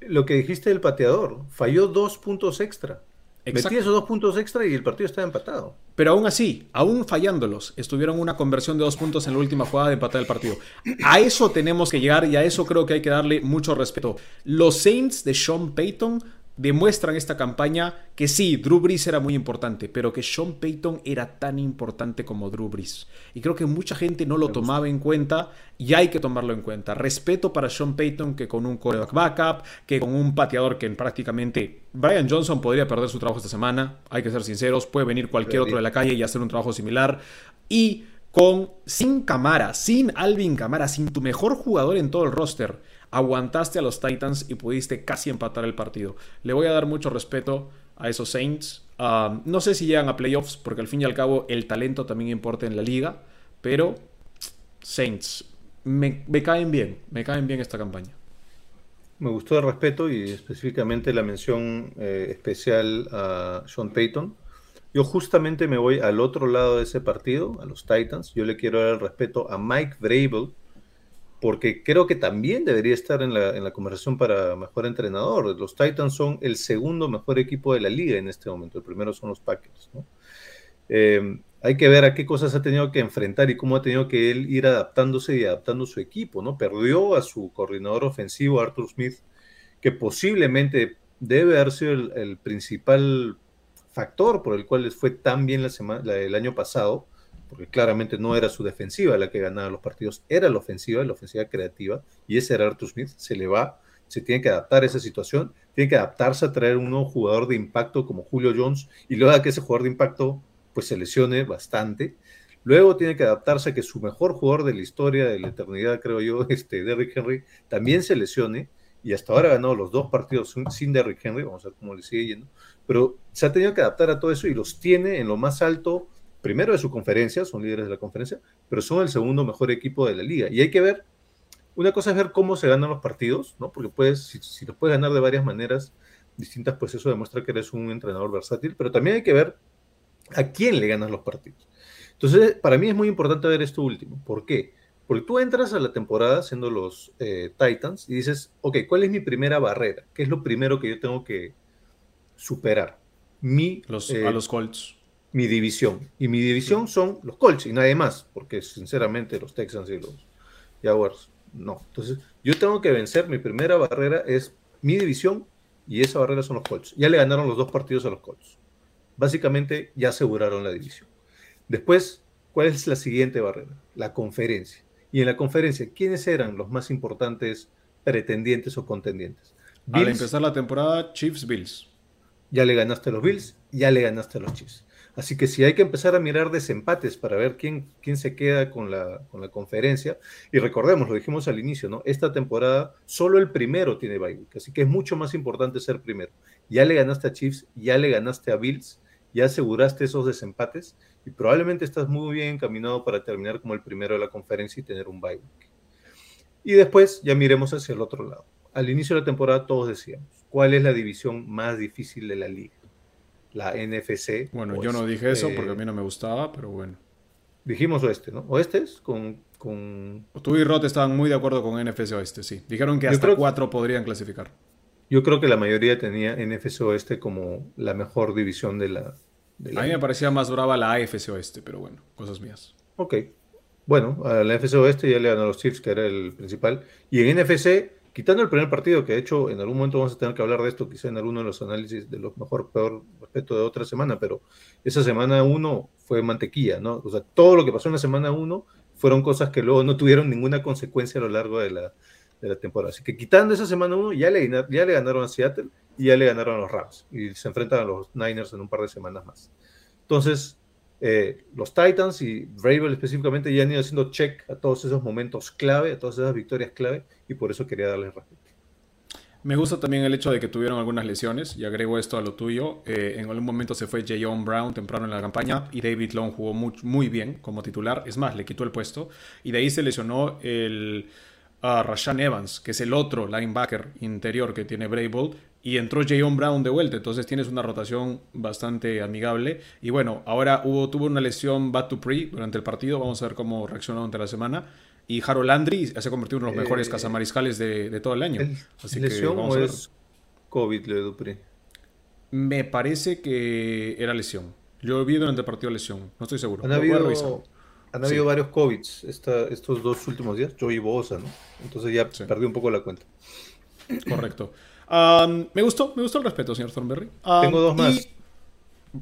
lo que dijiste del pateador. Falló dos puntos extra. Exacto. Metí esos dos puntos extra y el partido estaba empatado. Pero aún así, aún fallándolos, estuvieron una conversión de dos puntos en la última jugada de empatar el partido. A eso tenemos que llegar y a eso creo que hay que darle mucho respeto. Los Saints de Sean Payton demuestran esta campaña que sí, Drew Brees era muy importante, pero que Sean Payton era tan importante como Drew Brees. Y creo que mucha gente no lo tomaba en cuenta y hay que tomarlo en cuenta. Respeto para Sean Payton que con un coreback backup, que con un pateador que prácticamente Brian Johnson podría perder su trabajo esta semana, hay que ser sinceros, puede venir cualquier otro de la calle y hacer un trabajo similar. Y con sin Camara, sin Alvin Camara, sin tu mejor jugador en todo el roster aguantaste a los Titans y pudiste casi empatar el partido. Le voy a dar mucho respeto a esos Saints. Ah, no sé si llegan a playoffs, porque al fin y al cabo el talento también importa en la liga, pero Saints, me, caen bien, me caen bien esta campaña. Me gustó el respeto y específicamente la mención eh, especial a Sean Payton. Yo justamente me voy al otro lado de ese partido, a los Titans. Yo le quiero dar el respeto a Mike Vrabel, porque creo que también debería estar en la, conversación para mejor entrenador. Los Titans son el segundo mejor equipo de la liga en este momento, el primero son los Packers. Em, hay que ver a qué cosas ha tenido que enfrentar y cómo ha tenido que él ir adaptándose y adaptando su equipo. ¿no? Perdió a su coordinador ofensivo, Arthur Smith, que posiblemente debe haber sido el, principal factor por el cual les fue tan bien la semana, el año pasado porque claramente no era su defensiva la que ganaba los partidos, era la ofensiva, la ofensiva creativa, y ese era Arthur Smith, se le va, se tiene que adaptar a esa situación, tiene que adaptarse a traer un nuevo jugador de impacto como Julio Jones, y luego de que ese jugador de impacto pues se lesione bastante, luego tiene que adaptarse a que su mejor jugador de la historia, de la eternidad, creo yo, este Derrick Henry, también se lesione, y hasta ahora ha ganado los dos partidos sin Derrick Henry, vamos a ver cómo le sigue yendo, pero se ha tenido que adaptar a todo eso y los tiene en lo más alto primero de su conferencia, son líderes de la conferencia, pero son el segundo mejor equipo de la liga. Y hay que ver, una cosa es ver cómo se ganan los partidos, ¿no? Porque puedes, si, si los puedes ganar de varias maneras distintas, pues eso demuestra que eres un entrenador versátil, pero también hay que ver a quién le ganas los partidos. Entonces, para mí es muy importante ver esto último. ¿Por qué? Porque tú entras a la temporada siendo los eh, Titans y dices, ok, ¿cuál es mi primera barrera? ¿Qué es lo primero que yo tengo que superar? Mi, los, a eh, los Colts mi división. Y mi división son los Colts y nadie más, porque sinceramente los Texans y los Jaguars no. Entonces, yo tengo que vencer, mi primera barrera es mi división y esa barrera son los Colts. Ya le ganaron los dos partidos a los Colts. Básicamente ya aseguraron la división. Después, ¿cuál es la siguiente barrera? La conferencia. Y en la conferencia, ¿quiénes eran los más importantes pretendientes o contendientes? Al empezar la temporada, Chiefs Bills. Ya le ganaste a los Bills, ya le ganaste a los Chiefs. Así que si hay que empezar a mirar desempates para ver quién, quién se queda con la, con la conferencia, y recordemos, lo dijimos al inicio, ¿no? Esta temporada solo el primero tiene bye así que es mucho más importante ser primero. Ya le ganaste a Chiefs, ya le ganaste a Bills, ya aseguraste esos desempates y probablemente estás muy bien encaminado para terminar como el primero de la conferencia y tener un bye Y después ya miremos hacia el otro lado. Al inicio de la temporada todos decíamos, ¿cuál es la división más difícil de la liga? La NFC. Bueno, yo no pues, dije eso porque a mí no me gustaba, pero bueno. Dijimos oeste, ¿no? Oestes con, con... Tú y Rot estaban muy de acuerdo con NFC oeste, sí. Dijeron que hasta cuatro podrían clasificar. Yo creo que la mayoría tenía NFC oeste como la mejor división de la... A mí me parecía más brava la AFC oeste, pero bueno, cosas mías. Ok. Bueno, a la NFC oeste ya le ganó a los Chiefs, que era el principal. Y en NFC Quitando el primer partido, que de hecho en algún momento vamos a tener que hablar de esto, quizá en alguno de los análisis de lo mejor, peor respecto de otra semana, pero esa semana uno fue mantequilla, ¿no? O sea, todo lo que pasó en la semana uno fueron cosas que luego no tuvieron ninguna consecuencia a lo largo de la, de la temporada. Así que quitando esa semana uno, ya le, ya le ganaron a Seattle y ya le ganaron a los Rams y se enfrentan a los Niners en un par de semanas más. Entonces, eh, los Titans y Vrabel específicamente ya han ido haciendo check a todos esos momentos clave, a todas esas victorias clave, y por eso quería darles respeto. Me gusta también el hecho de que tuvieron algunas lesiones, y agrego esto a lo tuyo. Eh, en algún momento se fue Jayon Brown temprano en la campaña, y David Long jugó muy, muy bien como titular, es más, le quitó el puesto, y de ahí se lesionó el a Rashan Evans, que es el otro linebacker interior que tiene Brable, y entró Jayon Brown de vuelta, entonces tienes una rotación bastante amigable. Y bueno, ahora hubo, tuvo una lesión Bad to Pre durante el partido, vamos a ver cómo reaccionó durante la semana. Y Harold Landry se ha convertido en uno de los mejores eh, cazamariscales de, todo el año. Así ¿Lesión o es COVID le Dupree? Me parece que era lesión. Yo vi durante el partido lesión, no estoy seguro. Han habido, han habido varios COVID estos dos últimos días, yo y Bosa, ¿no? Entonces ya perdí un poco la cuenta. Correcto. Um, me gustó, me gustó el respeto, señor Thornberry. Um, Tengo dos más. y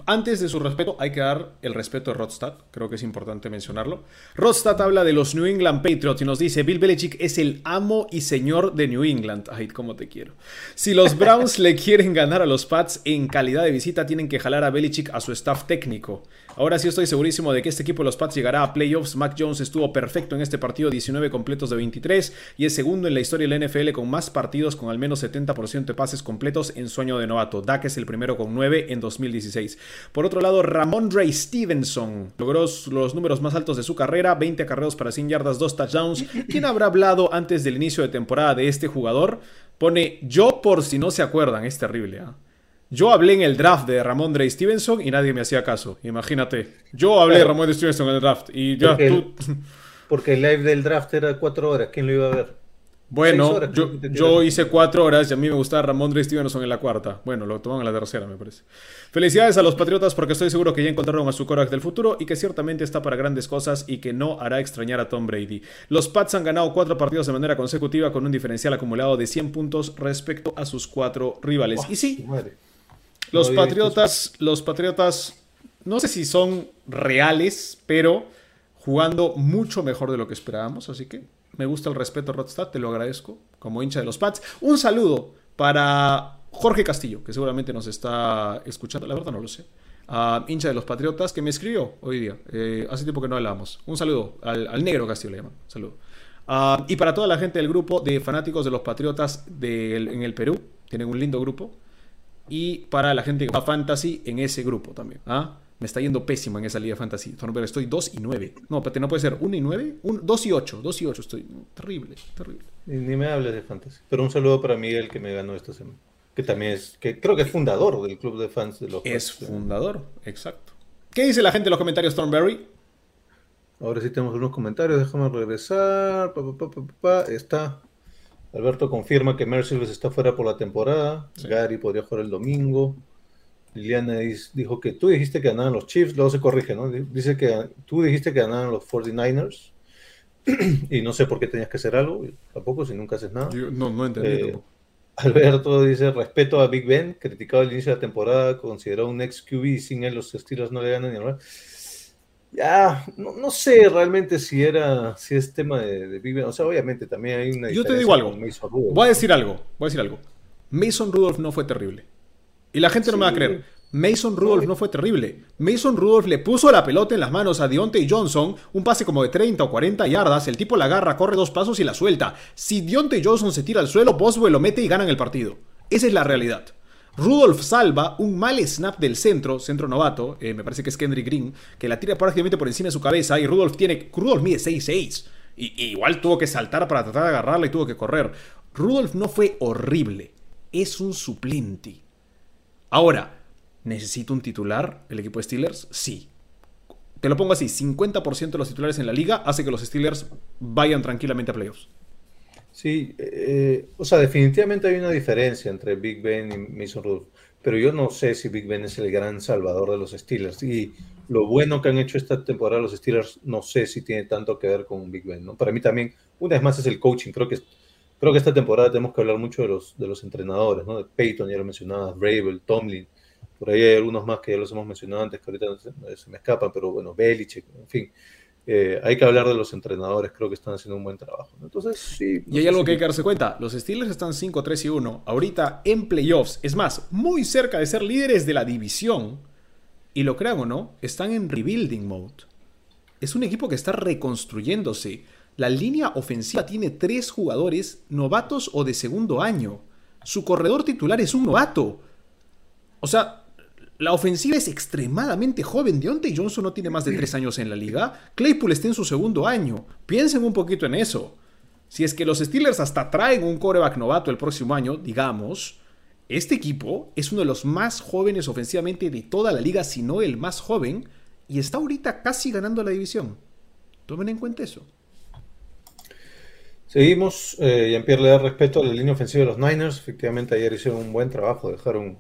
antes de su respeto, hay que dar el respeto a Rodstad. Creo que es importante mencionarlo. Rodstad habla de los New England Patriots y nos dice: Bill Belichick es el amo y señor de New England. Ay, cómo te quiero. Si los Browns le quieren ganar a los Pats en calidad de visita, tienen que jalar a Belichick a su staff técnico. Ahora sí estoy segurísimo de que este equipo de los Pats llegará a playoffs. Mac Jones estuvo perfecto en este partido, 19 completos de 23, y es segundo en la historia de la NFL con más partidos con al menos 70% de pases completos en sueño de novato. Dak es el primero con 9 en 2016. Por otro lado, Ramon Ray Stevenson logró los números más altos de su carrera, 20 acarreos para 100 yardas, 2 touchdowns. ¿Quién habrá hablado antes del inicio de temporada de este jugador? Pone yo por si no se acuerdan, es terrible. ¿ah? Yo hablé en el draft de Ramón Ray Stevenson y nadie me hacía caso. Imagínate. Yo hablé de. Ramón Stevenson en el draft y ya Porque tú... Porque el live del draft era cuatro horas. ¿Quién lo iba a ver? Bueno, yo, hice cuatro horas y a mí me gustaba Ramón Ray Stevenson en la cuarta. Bueno, lo toman en la tercera, me parece. Felicidades a los Patriotas porque estoy seguro que ya encontraron a su quarterback del futuro y que ciertamente está para grandes cosas y que no hará extrañar a Tom Brady. Los Pats han ganado cuatro partidos de manera consecutiva con un diferencial acumulado de 100 puntos respecto a sus cuatro rivales. y sí, Madre. los No Patriotas, los Patriotas, no sé si son reales, pero jugando mucho mejor de lo que esperábamos. Así que me gusta el respeto, Rodstad, te lo agradezco como hincha de los Pats. Un saludo para Jorge Castillo, que seguramente nos está escuchando, la verdad no lo sé. Ah, hincha de los Patriotas, que me escribió hoy día. Eh, hace tiempo que no hablábamos. Un saludo al, negro Castillo, le llaman. Saludo. Ah, y para toda la gente del grupo de fanáticos de los Patriotas en el Perú, tienen un lindo grupo y para la gente que juega fantasy en ese grupo también. ¿ah? Me está yendo pésimo en esa liga fantasy. Thornberg, estoy 2 y 9. No, espérate, no puede ser 1 y 9. 2 y 8. 2 y 8 estoy. Terrible, terrible. Ni, ni me hables de fantasy. Pero un saludo para Miguel que me ganó esta semana. Que también es, que creo que es fundador del club de fans de los Es fundador, exacto. ¿Qué dice la gente en los comentarios, Thornberry? Ahora sí tenemos unos comentarios, déjame regresar. Pa, pa, pa, pa, pa, pa. Está. Alberto confirma que Merciless está fuera por la temporada. Sí. Gary podría jugar el domingo. Liliana dijo que tú dijiste que ganaban los Chiefs, luego se corrige, ¿no? Di- Dice que tú dijiste que ganaban los 49ers. y no sé por qué tenías que hacer algo, tampoco, si nunca haces nada. Yo no, no entendí. Eh. Alberto dice, respeto a Big Ben, criticado al inicio de la temporada, considerado un ex QB y sin él los Steelers no le ganan ni hablar. Ya, no, no sé realmente si era, si es tema de, de Big Ben, o sea, obviamente también hay una Yo te digo algo. con Mason Rudolph. Voy a decir algo. Voy a decir algo. Mason Rudolph no fue terrible. Y la gente no me va a creer. Mason Rudolph no fue terrible. Mason Rudolph le puso la pelota en las manos a Deontay Johnson, un pase como de 30 o 40 yardas, el tipo la agarra, corre dos pasos y la suelta. Si Deontay Johnson se tira al suelo, Boswell lo mete y ganan el partido. Esa es la realidad. Rudolph salva un mal snap del centro, centro novato, eh, me parece que es Kendrick Green, que la tira prácticamente por encima de su cabeza y Rudolph tiene, Rudolph mide 6'6 y, y igual tuvo que saltar para tratar de agarrarla y tuvo que correr. Rudolph no fue horrible, es un suplente. Ahora, ¿necesita un titular el equipo de Steelers? Sí. Te lo pongo así, 50% de los titulares en la liga hace que los Steelers vayan tranquilamente a playoffs. Sí, eh, o sea, definitivamente hay una diferencia entre Big Ben y Mason Rudolph, pero yo no sé si Big Ben es el gran salvador de los Steelers y lo bueno que han hecho esta temporada los Steelers no sé si tiene tanto que ver con Big Ben, ¿no? Para mí también, una vez más es el coaching, creo que creo que esta temporada tenemos que hablar mucho de los de los entrenadores, ¿no? De Peyton, ya lo mencionabas, Bravel, Tomlin, por ahí hay algunos más que ya los hemos mencionado antes que ahorita se, se me escapan, pero bueno, Belichick, en fin. Eh, hay que hablar de los entrenadores, creo que están haciendo un buen trabajo. Entonces, sí. no Y hay algo si- que hay que darse cuenta. Los Steelers están 5-3 y 1. Ahorita en playoffs. Es más, muy cerca de ser líderes de la división. Y lo crean o no, están en rebuilding mode. Es un equipo que está reconstruyéndose. La línea ofensiva tiene tres jugadores novatos o de segundo año. Su corredor titular es un novato. O sea, la ofensiva es extremadamente joven. Deontay Johnson no tiene más de tres años en la liga. Claypool está en su segundo año. Piensen un poquito en eso. Si es que los Steelers hasta traen un coreback novato el próximo año, digamos, este equipo es uno de los más jóvenes ofensivamente de toda la liga, si no el más joven, y está ahorita casi ganando la división. Tomen en cuenta eso. Seguimos, eh, Jean-Pierre le da respeto a la línea ofensiva de los Niners. Efectivamente, ayer hicieron un buen trabajo, dejaron,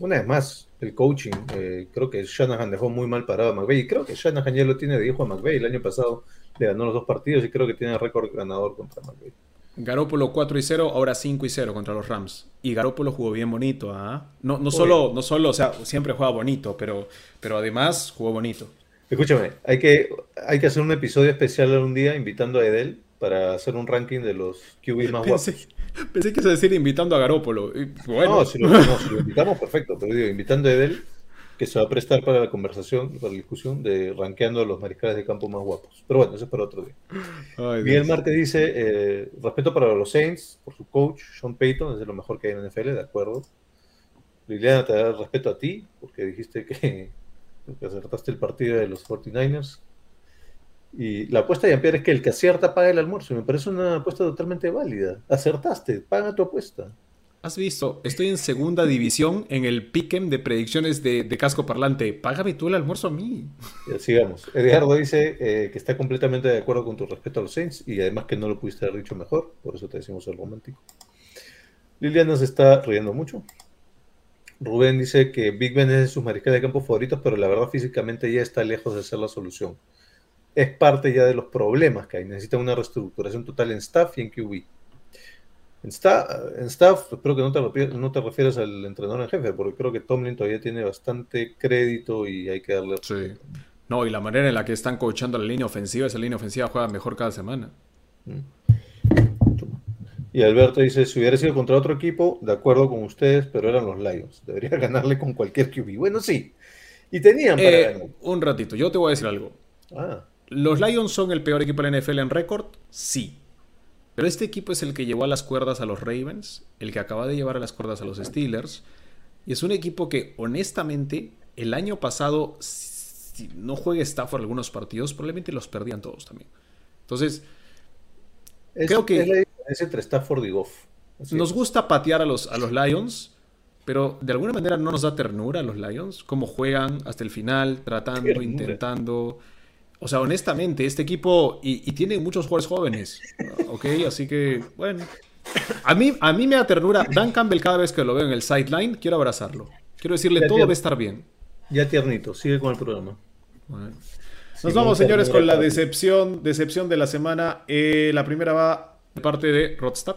una vez más, el coaching. Eh, creo que Shanahan dejó muy mal parado a McVay. Y creo que Shanahan ya lo tiene de hijo a McVay. El año pasado le ganó los dos partidos y creo que tiene récord ganador contra McVay. Garópolo 4 y 0, ahora 5 y 0 contra los Rams. Y Garópolo jugó bien bonito, ¿ah? No, no solo, no solo, o sea, siempre juega bonito, pero, pero además jugó bonito. Escúchame, hay que, hay que hacer un episodio especial un día invitando a Edel para hacer un ranking de los QB más guapos. Pensé, que a decir invitando a Garópolo. Bueno, No, si lo, no, si lo invitamos, perfecto, pero digo, invitando a Edel, que se va a prestar para la conversación, para la discusión de rankeando a los mariscales de campo más guapos. Pero bueno, eso es para otro día. Ay, Miguel. Márquez dice, eh, respeto para los Saints, por su coach, Sean Payton, es de lo mejor que hay en NFL, de acuerdo. Liliana, te da respeto a ti, porque dijiste que, que acertaste el partido de los 49ers. Y la apuesta de Jean-Pierre es que el que acierta paga el almuerzo. Me parece una apuesta totalmente válida. Acertaste, paga tu apuesta. ¿Has visto? Estoy en segunda división en el pick'em de predicciones de, de casco parlante. Págame tú el almuerzo a mí. Ya, sigamos. Edgardo dice eh, que está completamente de acuerdo con tu respeto a los Saints y además que no lo pudiste haber dicho mejor, por eso te decimos el romántico. Liliana se está riendo mucho. Rubén dice que Big Ben es de sus mariscales de campo favoritos, pero la verdad físicamente ya está lejos de ser la solución. Es parte ya de los problemas que hay. Necesita una reestructuración total en staff y en QB. En, sta- en staff, espero que no te, no te refieras al entrenador en jefe, porque creo que Tomlin todavía tiene bastante crédito y hay que darle Sí. No, y la manera en la que están coachando la línea ofensiva, esa línea ofensiva juega mejor cada semana. Y Alberto dice, si hubiera sido contra otro equipo, de acuerdo con ustedes, pero eran los Lions. Debería ganarle con cualquier QB. Bueno, sí. Y tenían para Eh, ganar. un ratito, yo te voy a decir algo. Ah, ¿Los Lions son el peor equipo de la NFL en récord? Sí. Pero este equipo es el que llevó a las cuerdas a los Ravens, el que acaba de llevar a las cuerdas a los Steelers. Y es un equipo que, honestamente, el año pasado, si no juegue Stafford algunos partidos, probablemente los perdían todos también. Entonces, es, Creo que- es la entre Stafford y Goff. Así nos es. gusta patear a los, a los Lions, pero de alguna manera no nos da ternura a los Lions, cómo juegan hasta el final, tratando, Ternura. O sea, honestamente, este equipo, y, y tiene muchos jugadores jóvenes, ¿ok? Así que, bueno. A mí, a mí me da ternura. Dan Campbell, cada vez que lo veo en el sideline, quiero abrazarlo. Quiero decirle, Ya, todo va a estar bien. Ya tiernito, sigue con el programa. Bueno. Sí, Nos vamos, señores, con la decepción, decepción de la semana. Eh, la primera va de parte de Rodstad.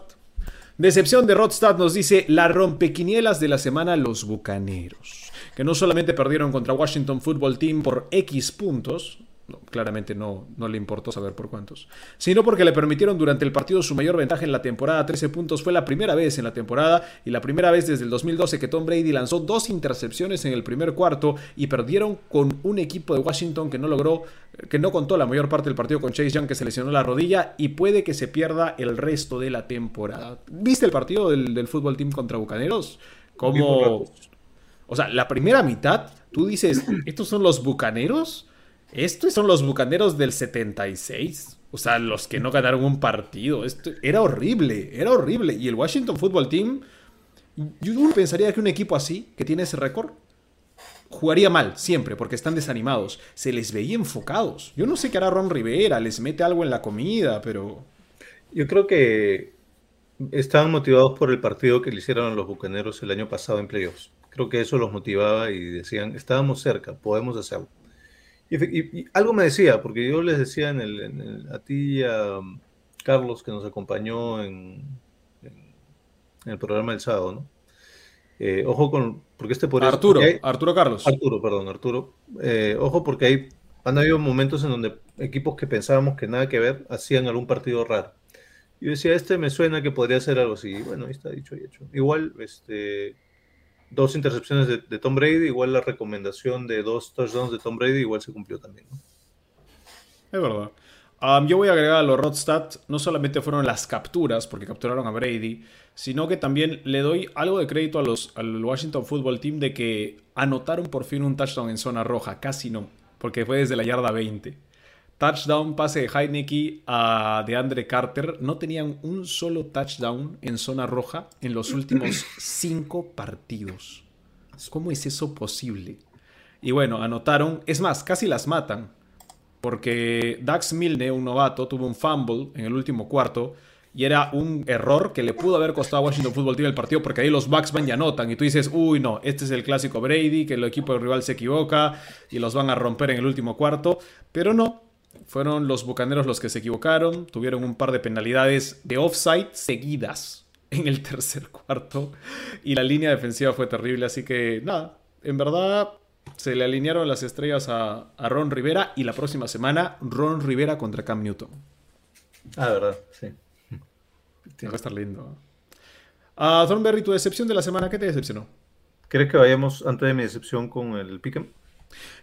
Decepción de Rodstad nos dice la rompequinielas de la semana los Bucaneros, que no solamente perdieron contra Washington Football Team por X puntos, no, claramente no, no le importó saber por cuántos, sino porque le permitieron durante el partido su mayor ventaja en la temporada, 13 puntos, fue la primera vez en la temporada y la primera vez desde el 2012 que Tom Brady lanzó dos intercepciones en el primer cuarto y perdieron con un equipo de Washington que no logró, que no contó la mayor parte del partido con Chase Young que se lesionó la rodilla y puede que se pierda el resto de la temporada. ¿Viste el partido del, del fútbol team contra Bucaneros? Como... O sea, la primera mitad, tú dices, ¿estos son los bucaneros? Estos son los bucaneros del 76. O sea, los que no ganaron un partido. Esto era horrible, era horrible. Y el Washington Football Team, yo pensaría que un equipo así, que tiene ese récord, jugaría mal, siempre, porque están desanimados. Se les veía enfocados. Yo no sé qué hará Ron Rivera, les mete algo en la comida, pero... Yo creo que estaban motivados por el partido que le hicieron los Bucaneros el año pasado en playoffs. Creo que eso los motivaba y decían, estábamos cerca, podemos hacerlo. Y, efe- y- y algo me decía, porque yo les decía en el, en el- a ti y a um, Carlos que nos acompañó en, en- en el programa del sábado, ¿no? Eh, ojo con, porque este por Arturo, hay- Arturo Carlos. Arturo, perdón, Arturo. Eh, ojo porque hay, han habido momentos en donde equipos que pensábamos que nada que ver hacían algún partido raro. Yo decía, este me suena que podría ser algo así. Bueno, ahí está dicho y hecho. Igual, este, dos intercepciones de, Tom Brady, igual la recomendación de dos touchdowns de Tom Brady, igual se cumplió también. Es verdad. Yo voy a agregar a los Rodstad, no solamente fueron las capturas, porque capturaron a Brady, sino que también le doy algo de crédito a los, al Washington Football Team de que anotaron por fin un touchdown en zona roja, casi no, porque fue desde la yarda 20. Touchdown, pase de Heineke a DeAndre Carter. No tenían un solo touchdown en zona roja en los últimos cinco partidos. ¿Cómo es eso posible? Y bueno, anotaron, es más, casi las matan. Porque Dax Milne, un novato, tuvo un fumble en el último cuarto y era un error que le pudo haber costado a Washington Football Team el partido porque ahí los Bucks van y anotan y tú dices, uy no, este es el clásico Brady, que el equipo del rival se equivoca y los van a romper en el último cuarto, pero no. Fueron los Bucaneros los que se equivocaron, tuvieron un par de penalidades de offside seguidas en el tercer cuarto y la línea defensiva fue terrible, así que nada, en verdad se le alinearon las estrellas a, a Ron Rivera y la próxima semana Ron Rivera contra Cam Newton. Ah, verdad, sí. Va a estar lindo. Ah, Thornberry, tu decepción de la semana, ¿qué te decepcionó? ¿Crees que vayamos antes de mi decepción con el Pick'em?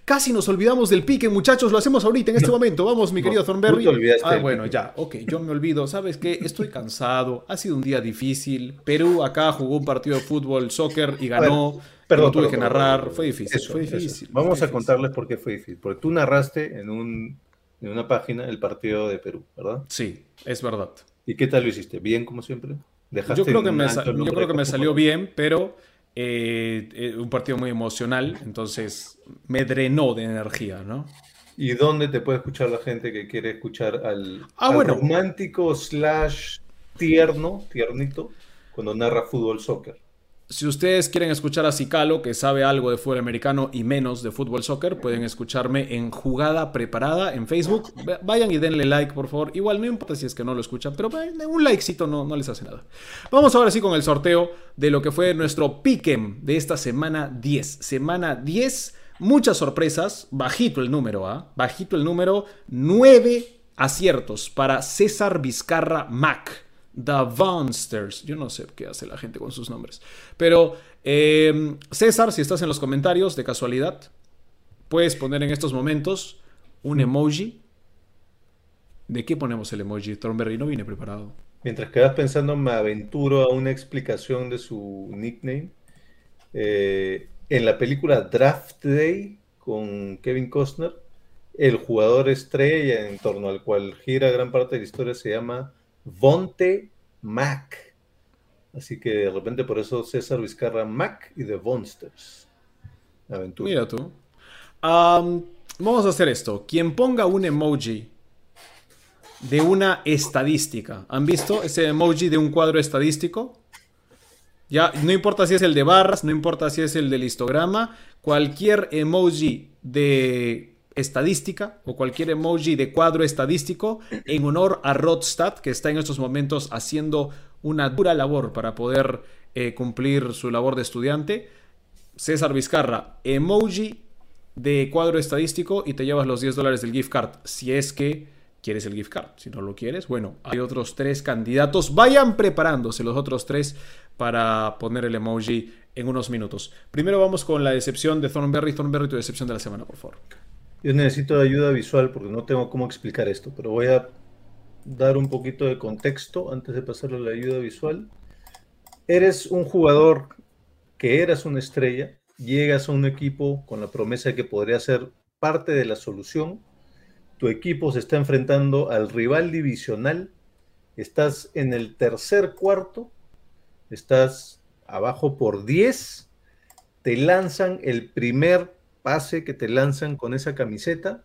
Casi nos olvidamos del pique, muchachos. Lo hacemos ahorita, en este momento. Vamos, mi No, querido tú Thornberry. te Ah, bueno, ya. Ok, yo me olvido. ¿Sabes qué? Estoy cansado. Ha sido un día difícil. Perú acá jugó un partido de fútbol, soccer y ganó. Perdón, tuve perdón, que narrar. perdón. Fue difícil. Eso, fue eso. difícil. Vamos fue a contarles por qué fue difícil. Porque tú narraste en, un, en una página el partido de Perú, ¿verdad? Sí, es verdad. ¿Y qué tal lo hiciste? ¿Bien, como siempre? ¿Dejaste Yo creo que me, yo creo que salió bien, pero eh, eh, un partido muy emocional. Entonces me drenó de energía, ¿no? ¿Y dónde te puede escuchar la gente que quiere escuchar al, Ah, al bueno. romántico slash tierno, tiernito, cuando narra fútbol soccer? Si ustedes quieren escuchar a Cicalo, que sabe algo de fútbol americano y menos de fútbol soccer, pueden escucharme en Jugada Preparada en Facebook. Va- Vayan y denle like, por favor. Igual no importa si es que no lo escuchan, pero un likecito no, no les hace nada. Vamos ahora sí con el sorteo de lo que fue nuestro Pick'em de esta semana 10. Semana 10, muchas sorpresas, bajito el número, ¿ah? Bajito el número, 9 aciertos para César Vizcarra Mac. The Vonsters. Yo no sé qué hace la gente con sus nombres. Pero, eh, César, si estás en los comentarios de casualidad, puedes poner en estos momentos un emoji. ¿De qué ponemos el emoji? Thornberry no viene preparado. Mientras que vas pensando, me aventuro a una explicación de su nickname. Eh, en la película Draft Day con Kevin Costner, el jugador estrella en torno al cual gira gran parte de la historia se llama Vonte Mac. Así que de repente por eso César Vizcarra Mac y The Vonsters. Aventura. Mira tú. Am, vamos a hacer esto. Quien ponga un emoji de una estadística. ¿Han visto ese emoji de un cuadro estadístico? Ya, no importa si es el de barras, no importa si es el del histograma, cualquier emoji de estadística o cualquier emoji de cuadro estadístico en honor a Rodstad, que está en estos momentos haciendo una dura labor para poder eh, cumplir su labor de estudiante. César Vizcarra, emoji de cuadro estadístico y te llevas los 10 dólares del gift card. Si es que quieres el gift card. Si no lo quieres, bueno, hay otros tres candidatos. Vayan preparándose los otros tres para poner el emoji en unos minutos. Primero vamos con la decepción de Thornberry. Thornberry, tu decepción de la semana, por favor. Yo necesito ayuda visual porque no tengo cómo explicar esto, pero voy a dar un poquito de contexto antes de pasarle la ayuda visual. Eres un jugador que eras una estrella, llegas a un equipo con la promesa de que podría ser parte de la solución. Tu equipo se está enfrentando al rival divisional. Estás en el tercer cuarto, estás abajo por 10, te lanzan el primer pase que te lanzan con esa camiseta,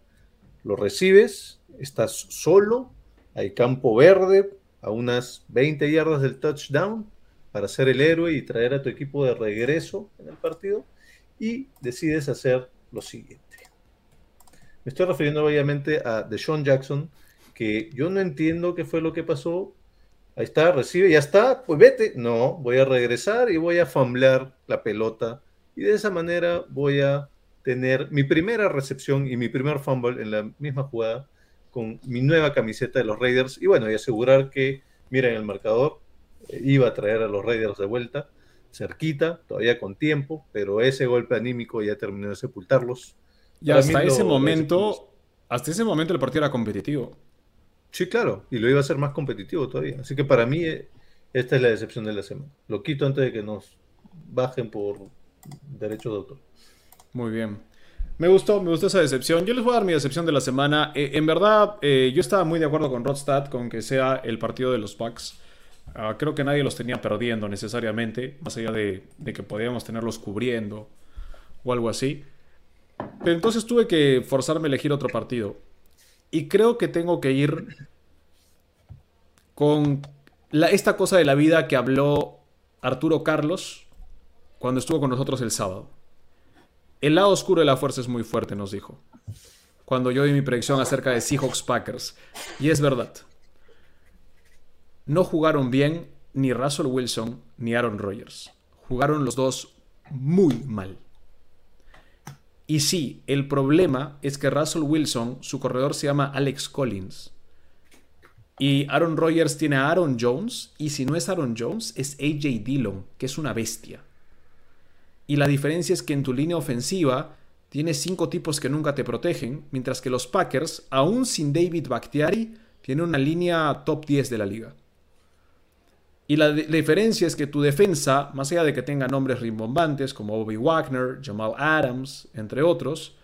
lo recibes, estás solo, hay campo verde a unas 20 yardas del touchdown para ser el héroe y traer a tu equipo de regreso en el partido y decides hacer lo siguiente. Me estoy refiriendo obviamente a Deshaun Jackson, que yo no entiendo qué fue lo que pasó. Ahí está, recibe, ya está, pues vete. No, voy a regresar y voy a fumblar la pelota y de esa manera voy a tener mi primera recepción y mi primer fumble en la misma jugada con mi nueva camiseta de los Raiders y bueno, y asegurar que, miren el marcador, eh, iba a traer a los Raiders de vuelta, cerquita, todavía con tiempo, pero ese golpe anímico ya terminó de sepultarlos. Y Para hasta ese momento, hasta ese momento el partido era competitivo. Sí, claro, y lo iba a hacer más competitivo todavía. Así que para mí eh, esta es la decepción de la semana. Lo quito antes de que nos bajen por derechos de autor. Muy bien. Me gustó, me gustó esa decepción. Yo les voy a dar mi decepción de la semana. Eh, en verdad, eh, yo estaba muy de acuerdo con Rodstad con que sea el partido de los Bucks. Ah, creo que nadie los tenía perdiendo necesariamente, más allá de, que podíamos tenerlos cubriendo o algo así. Pero entonces tuve que forzarme a elegir otro partido. Y creo que tengo que ir con esta cosa de la vida que habló Arturo Carlos cuando estuvo con nosotros el sábado. El lado oscuro de la fuerza es muy fuerte, nos dijo. cuando yo di mi predicción acerca de Seahawks Packers. Y es verdad. No jugaron bien ni Russell Wilson ni Aaron Rodgers. Jugaron los dos muy mal. Y sí, el problema es que Russell Wilson, su corredor se llama Alex Collins. Y Aaron Rodgers tiene a Aaron Jones. Y si no es Aaron Jones, es AJ Dillon, que es una bestia. Y la diferencia es que en tu línea ofensiva tienes cinco tipos que nunca te protegen, mientras que los Packers, aún sin David Bakhtiari, tienen una línea top 10 de la liga. Y la, diferencia es que tu defensa, más allá de que tenga nombres rimbombantes como Bobby Wagner, Jamal Adams, entre otros,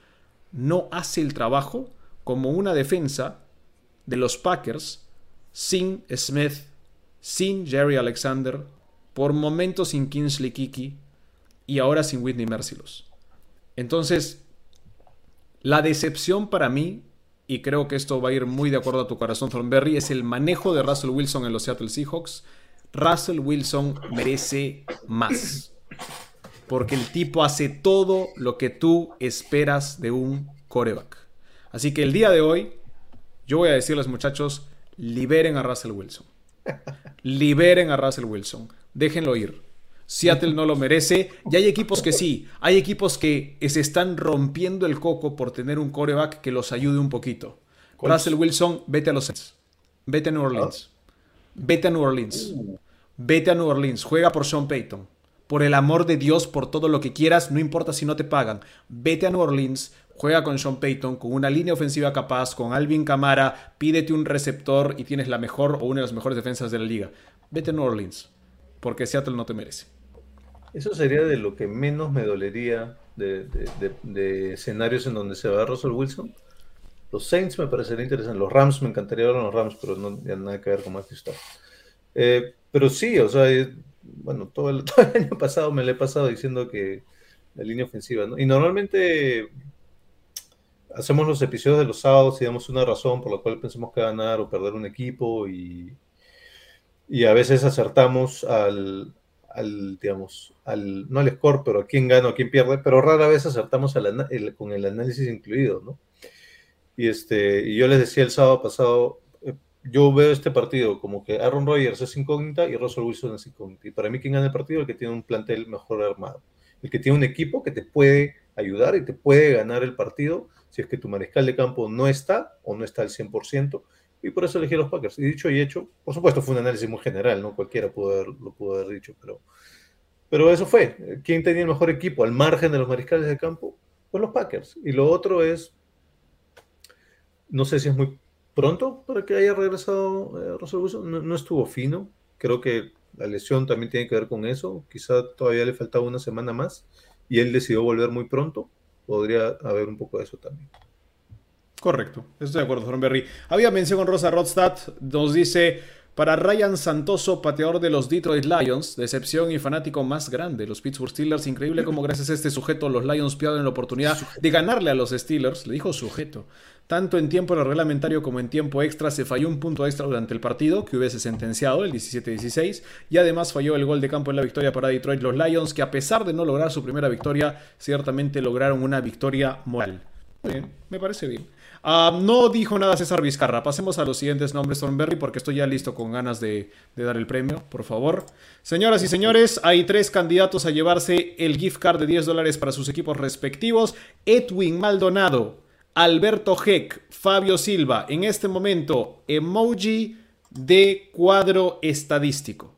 no hace el trabajo como una defensa de los Packers sin Smith, sin Jerry Alexander, por momentos sin Kingsley Kiki y ahora sin Whitney Merciless. Entonces, la decepción para mí, y creo que esto va a ir muy de acuerdo a tu corazón, Thornberry, es el manejo de Russell Wilson en los Seattle Seahawks Russell Wilson merece más. Porque el tipo hace todo lo que tú esperas de un coreback. Así que el día de hoy, yo voy a decirles, muchachos, liberen a Russell Wilson. Liberen a Russell Wilson. Déjenlo ir. Seattle no lo merece. Y hay equipos que sí. Hay equipos que se están rompiendo el coco por tener un coreback que los ayude un poquito. Russell Wilson, vete a los Saints. Vete a New Orleans. Vete a New Orleans. Vete a New Orleans, juega por Sean Payton. Por el amor de Dios, por todo lo que quieras, no importa si no te pagan. Vete a New Orleans, juega con Sean Payton, con una línea ofensiva capaz, con Alvin Kamara, pídete un receptor y tienes la mejor o una de las mejores defensas de la liga. Vete a New Orleans, porque Seattle no te merece. Eso sería de lo que menos me dolería de, de escenarios en donde se va Russell Wilson. Los Saints me parecería interesante. Los Rams me encantaría ver a los Rams, pero no tiene nada que ver con Matthew Stafford. Eh, pero sí, o sea, bueno, todo el, año pasado me lo he pasado diciendo que la línea ofensiva. Y normalmente hacemos los episodios de los sábados y damos una razón por la cual pensamos que ganar o perder un equipo y, y a veces acertamos al, al, digamos, al, no al score, pero a quién gana o quién pierde, pero rara vez acertamos al, el, con el análisis incluido, ¿no? Y, este, y yo les decía el sábado pasado, yo veo este partido como que Aaron Rodgers es incógnita y Russell Wilson es incógnita. Y para mí, quien gana el partido el que tiene un plantel mejor armado. El que tiene un equipo que te puede ayudar y te puede ganar el partido si es que tu mariscal de campo no está o no está al 100%. Y por eso elegí a los Packers. Y dicho y hecho, por supuesto fue un análisis muy general, ¿no? Cualquiera pudo lo pudo haber dicho, pero, pero eso fue. ¿Quién tenía el mejor equipo al margen de los mariscales de campo? Pues los Packers. Y lo otro es, no sé si es muy pronto para que haya regresado eh, Russell. No, estuvo fino. Creo que la lesión también tiene que ver con eso. Quizá todavía le faltaba una semana más y él decidió volver muy pronto. Podría haber un poco de eso también. Correcto, estoy de acuerdo, Berry. Había mención con Rosa Rodstad, nos dice, para Ryan Santoso, pateador de los Detroit Lions, decepción y fanático más grande, los Pittsburgh Steelers, increíble como gracias a este sujeto los Lions pierden la oportunidad de ganarle a los Steelers, le dijo sujeto, tanto en tiempo reglamentario como en tiempo extra se falló un punto extra durante el partido que hubiese sentenciado el 17-16 y además falló el gol de campo en la victoria para Detroit los Lions que a pesar de no lograr su primera victoria ciertamente lograron una victoria moral. bien, me parece bien. Uh, no dijo nada César Vizcarra. Pasemos a los siguientes nombres, Thornberry, porque estoy ya listo con ganas de, de, dar el premio, por favor. Señoras y señores, hay tres candidatos a llevarse el gift card de 10 dólares para sus equipos respectivos. Edwin Maldonado, Alberto Heck, Fabio Silva. En este momento, emoji de cuadro estadístico.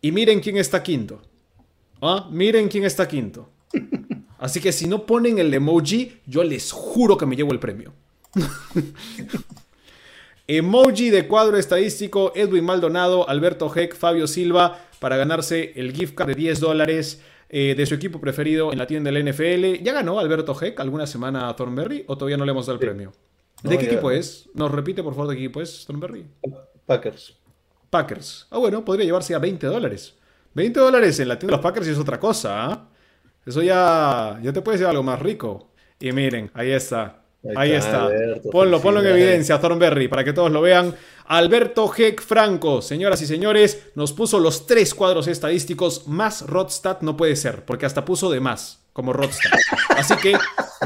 Y miren quién está quinto. ¿Ah? Miren quién está quinto. Así que si no ponen el emoji, yo les juro que me llevo el premio. Emoji de cuadro estadístico, Edwin Maldonado, Alberto Heck, Fabio Silva, para ganarse el gift card de 10 dólares eh, de su equipo preferido en la tienda del NFL. ¿Ya ganó Alberto Heck alguna semana a Thornberry o todavía no le hemos dado el premio? ¿De qué equipo es? ¿Nos repite por favor de qué equipo es Thornberry? Packers. Packers. Ah, bueno, podría llevarse a 20 dólares. 20 dólares en la tienda de los Packers y es otra cosa. ¿ah? Eso ya, ya te puede ser algo más rico. Y miren, ahí está. Ahí, está. ponlo, ponlo en evidencia, Thornberry, para que todos lo vean. Alberto Heck Franco, señoras y señores, nos puso los tres cuadros estadísticos más Rodstad no puede ser, porque hasta puso de más, como Rodstad. Así que,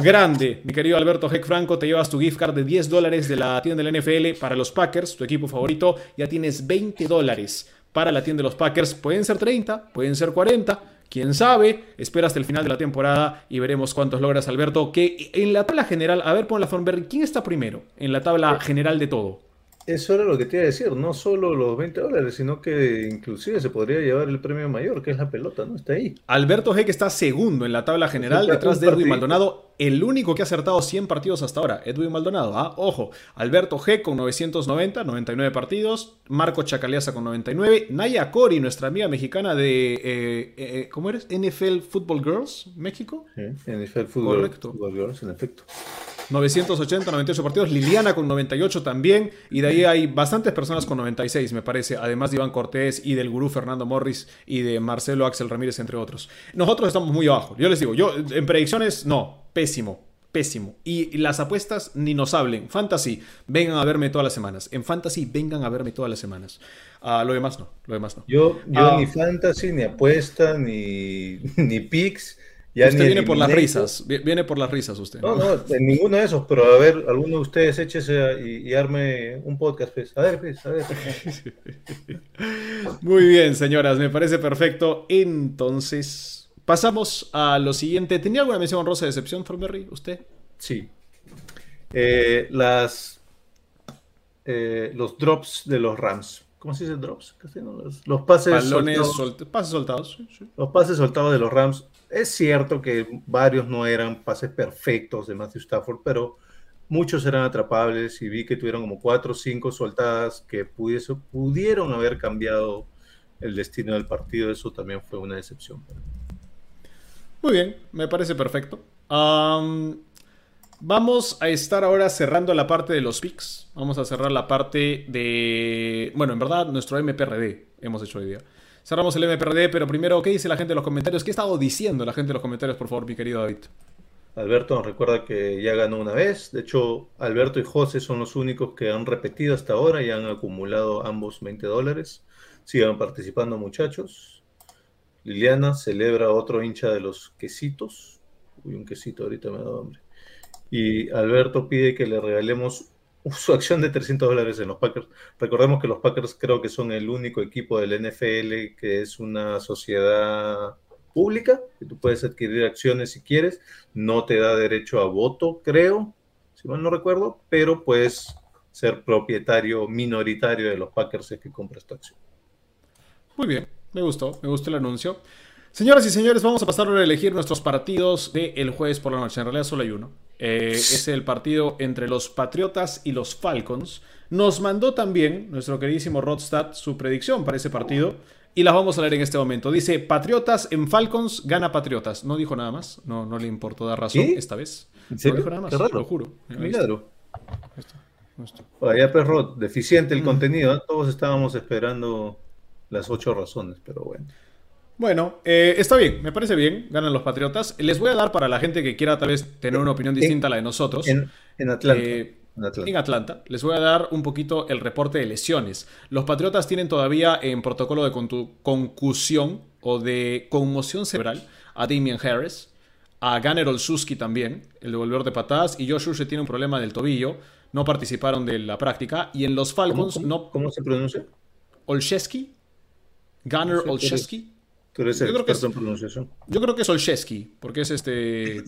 grande, mi querido Alberto Heck Franco, te llevas tu gift card de 10 dólares de la tienda del NFL para los Packers, tu equipo favorito, ya tienes 20 dólares para la tienda de los Packers. Pueden ser 30, pueden ser 40. Quién sabe, espera hasta el final de la temporada y veremos cuántos logras, Alberto. Que en la tabla general, a ver, pon la Thornberry, ¿quién está primero en la tabla general de todo? Eso era lo que te iba a decir, no solo los 20 dólares, sino que inclusive se podría llevar el premio mayor, que es la pelota, ¿no? Está ahí. Alberto G, que está segundo en la tabla general, detrás de Edwin Maldonado, el único que ha acertado 100 partidos hasta ahora, Edwin Maldonado. ¿ah? Ojo, Alberto G con 990, 99 partidos, Marco Chacaliasa con 99, Naya Cori, nuestra amiga mexicana de, eh, eh, ¿cómo eres? NFL Football Girls, México. Sí, NFL Football, Football Girls, en efecto. 980, 98 partidos. Liliana con 98 también. Y de ahí hay bastantes personas con 96, me parece. Además de Iván Cortés y del gurú Fernando Morris y de Marcelo Axel Ramírez, entre otros. Nosotros estamos muy abajo. Yo les digo, yo en predicciones, no. Pésimo. Pésimo. Y las apuestas ni nos hablen. Fantasy, vengan a verme todas las semanas. En Fantasy, vengan a verme todas las semanas. Uh, lo demás no. Lo demás no. Yo, yo uh, ni Fantasy, ni apuesta, ni, ni Pix usted viene por las risas, viene por las risas usted. No, no, en ninguno de esos, pero a ver, alguno de ustedes échese y, y arme un podcast, pues. A ver, pues, a ver. Muy bien, señoras, me parece perfecto. Entonces, pasamos a lo siguiente. ¿Tenía alguna mención honrosa de excepción, Thornberry, usted? Sí. Eh, las, eh, los drops de los Rams. ¿Cómo se dice drops? Los, los pases, soltados, pases soltados. Sí, sí. Los pases soltados de los Rams es cierto que varios no eran pases perfectos de Matthew Stafford, pero muchos eran atrapables y vi que tuvieron como cuatro o cinco soltadas que pudiese, pudieron haber cambiado el destino del partido. Eso también fue una decepción. Muy bien, me parece perfecto. Vamos a estar ahora cerrando la parte de los picks. Vamos a cerrar la parte de... Bueno, en verdad, nuestro MPRD hemos hecho hoy día. Cerramos el MPRD, pero primero, ¿qué dice la gente en los comentarios? ¿Qué ha estado diciendo la gente en los comentarios, por favor, mi querido David? Alberto nos recuerda que ya ganó una vez. De hecho, Alberto y José son los únicos que han repetido hasta ahora y han acumulado ambos 20 dólares. Sigan participando, muchachos. Liliana celebra otro hincha de los quesitos. Uy, un quesito ahorita me da hambre. Y Alberto pide que le regalemos su acción de 300 dólares en los Packers. Recordemos que los Packers creo que son el único equipo del NFL que es una sociedad pública, que tú puedes adquirir acciones si quieres, no te da derecho a voto, creo, si mal no recuerdo, pero puedes ser propietario minoritario de los Packers si es que compras tu acción. Muy bien, me gustó, me gustó el anuncio. Señoras y señores, vamos a pasar a elegir nuestros partidos del jueves por la noche. En realidad solo hay uno. Eh, es el partido entre los Patriotas y los Falcons. Nos mandó también nuestro queridísimo Rodstad su predicción para ese partido y las vamos a leer en este momento. Dice, Patriotas en Falcons gana Patriotas. No dijo nada más, no, no le importó dar razón esta vez. No dijo nada más, lo juro. Milagro. Vaya perro, deficiente el mm. contenido. ¿eh? Todos estábamos esperando las ocho razones, pero bueno. Bueno, eh, está bien, me parece bien, ganan los Patriotas. Les voy a dar para la gente que quiera tal vez tener una opinión distinta a la de nosotros. En, Atlanta. Eh, en Atlanta. Les voy a dar un poquito el reporte de lesiones. Los Patriotas tienen todavía en protocolo de concusión o de conmoción cerebral a Damian Harris, a Gunnar Olszewski también, el devolvedor de patadas, y Josh Uche tiene un problema del tobillo. No participaron de la práctica. Y en los Falcons ¿Cómo, no. ¿Cómo se pronuncia? Olszewski. Gunnar Olszewski. Tú eres el experto en pronunciación. Yo creo que es Olszewski, porque es este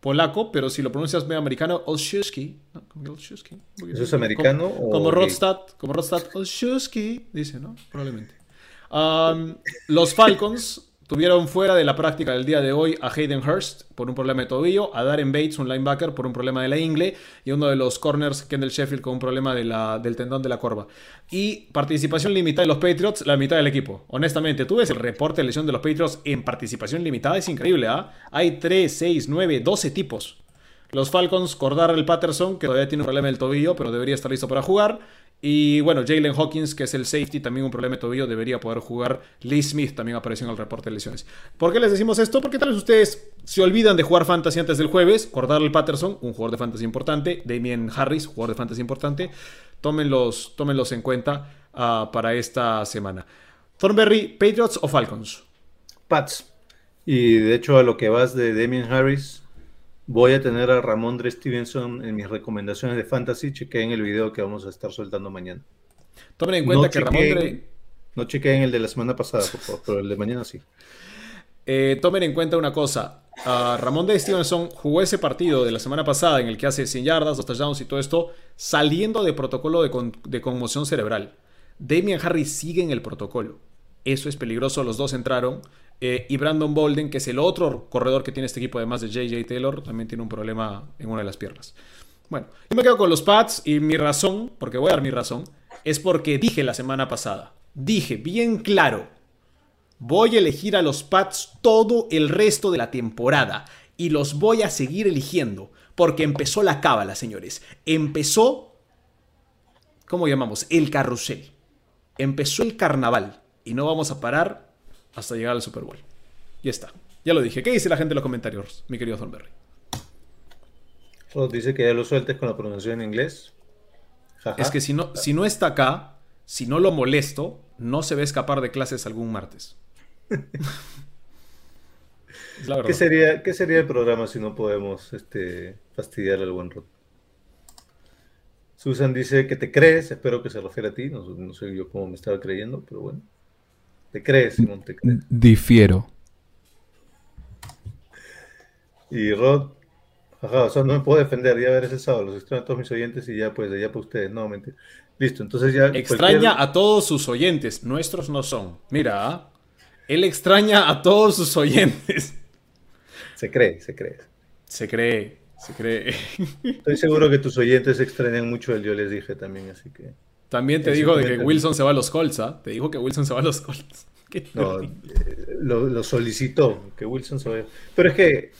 polaco, pero si lo pronuncias medio americano, Olszewski. ¿no? ¿Eso es americano? Como, como Rodstad, como Rodstad, Olszewski, dice, ¿no? Probablemente. Um, los Falcons Tuvieron fuera de la práctica del día de hoy a Hayden Hurst por un problema de tobillo, a Darren Bates, un linebacker, por un problema de la ingle, y uno de los corners, Kendall Sheffield, con un problema de la, del tendón de la corva. Y participación limitada de los Patriots, la mitad del equipo. Honestamente, tú ves el reporte de lesión de los Patriots en participación limitada, es increíble, ¿ah? Hay 3, 6, 9, 12 tipos. Los Falcons, el Patterson, que todavía tiene un problema del tobillo, pero debería estar listo para jugar. Y bueno, Jalen Hawkins, que es el safety, también un problema de debería poder jugar. Lee Smith también apareció en el reporte de lesiones. ¿Por qué les decimos esto? Porque tal vez ustedes se olvidan de jugar fantasy antes del jueves. el Patterson, un jugador de fantasy importante. Damien Harris, jugador de fantasy importante. tómenlos, tómenlos en cuenta ah, para esta semana. Thornberry, Patriots o Falcons? Pats. Y de hecho, a lo que vas de Damien Harris, voy a tener a Ramondre Stevenson en mis recomendaciones de fantasy. Chequeen el video que vamos a estar soltando mañana. Tomen en cuenta No que chequeen- Ramondre. No chequeen el de la semana pasada, por favor, pero el de mañana sí. Eh, tomen en cuenta una cosa. Ah, Ramón de Stevenson jugó ese partido de la semana pasada en el que hace 100 yardas, dos touchdowns y todo esto, saliendo de protocolo de, con- de conmoción cerebral. Damian Harris sigue en el protocolo. Eso es peligroso. Los dos entraron. Eh, y Brandon Bolden, que es el otro corredor que tiene este equipo, además de JJ Taylor, también tiene un problema en una de las piernas. Bueno, yo me quedo con los Pats y mi razón, porque voy a dar mi razón, es porque dije la semana pasada, dije bien claro, Voy a elegir a los Pats todo el resto de la temporada y los voy a seguir eligiendo porque empezó la cábala, señores. Empezó, ¿cómo llamamos? El carrusel. Empezó el carnaval y no vamos a parar hasta llegar al Super Bowl. Ya está. Ya lo dije. ¿Qué dice la gente en los comentarios, mi querido Thornberry? Rod dice que ya lo sueltes con la pronunciación en inglés. Es que si no, si no está acá, si no lo molesto, no se va a escapar de clases algún martes. la. ¿Qué sería, ¿Qué sería el programa si no podemos este, fastidiar al buen Rod? Susan dice que te crees, espero que se refiere a ti, no, no sé yo cómo me estaba creyendo, pero bueno. Te crees, Simón, te crees. Difiero. Y Rod, ajá, o sea, no me puedo defender, ya verás el sábado, los extraño a todos mis oyentes y ya pues, de ya para ustedes, no, mentira. Listo, entonces ya... Extraña cualquier- a todos sus oyentes, nuestros no son. Mira, ¿ah? él extraña a todos sus oyentes. Se cree, se cree. Se cree, se cree. Estoy seguro que tus oyentes extrañan mucho el yo les dije también, así que... También te dijo de que Wilson se va a los Colts, ¿ah? Te dijo que Wilson se va a los Colts. No, lo, lo solicitó, que Wilson se vaya. Pero es que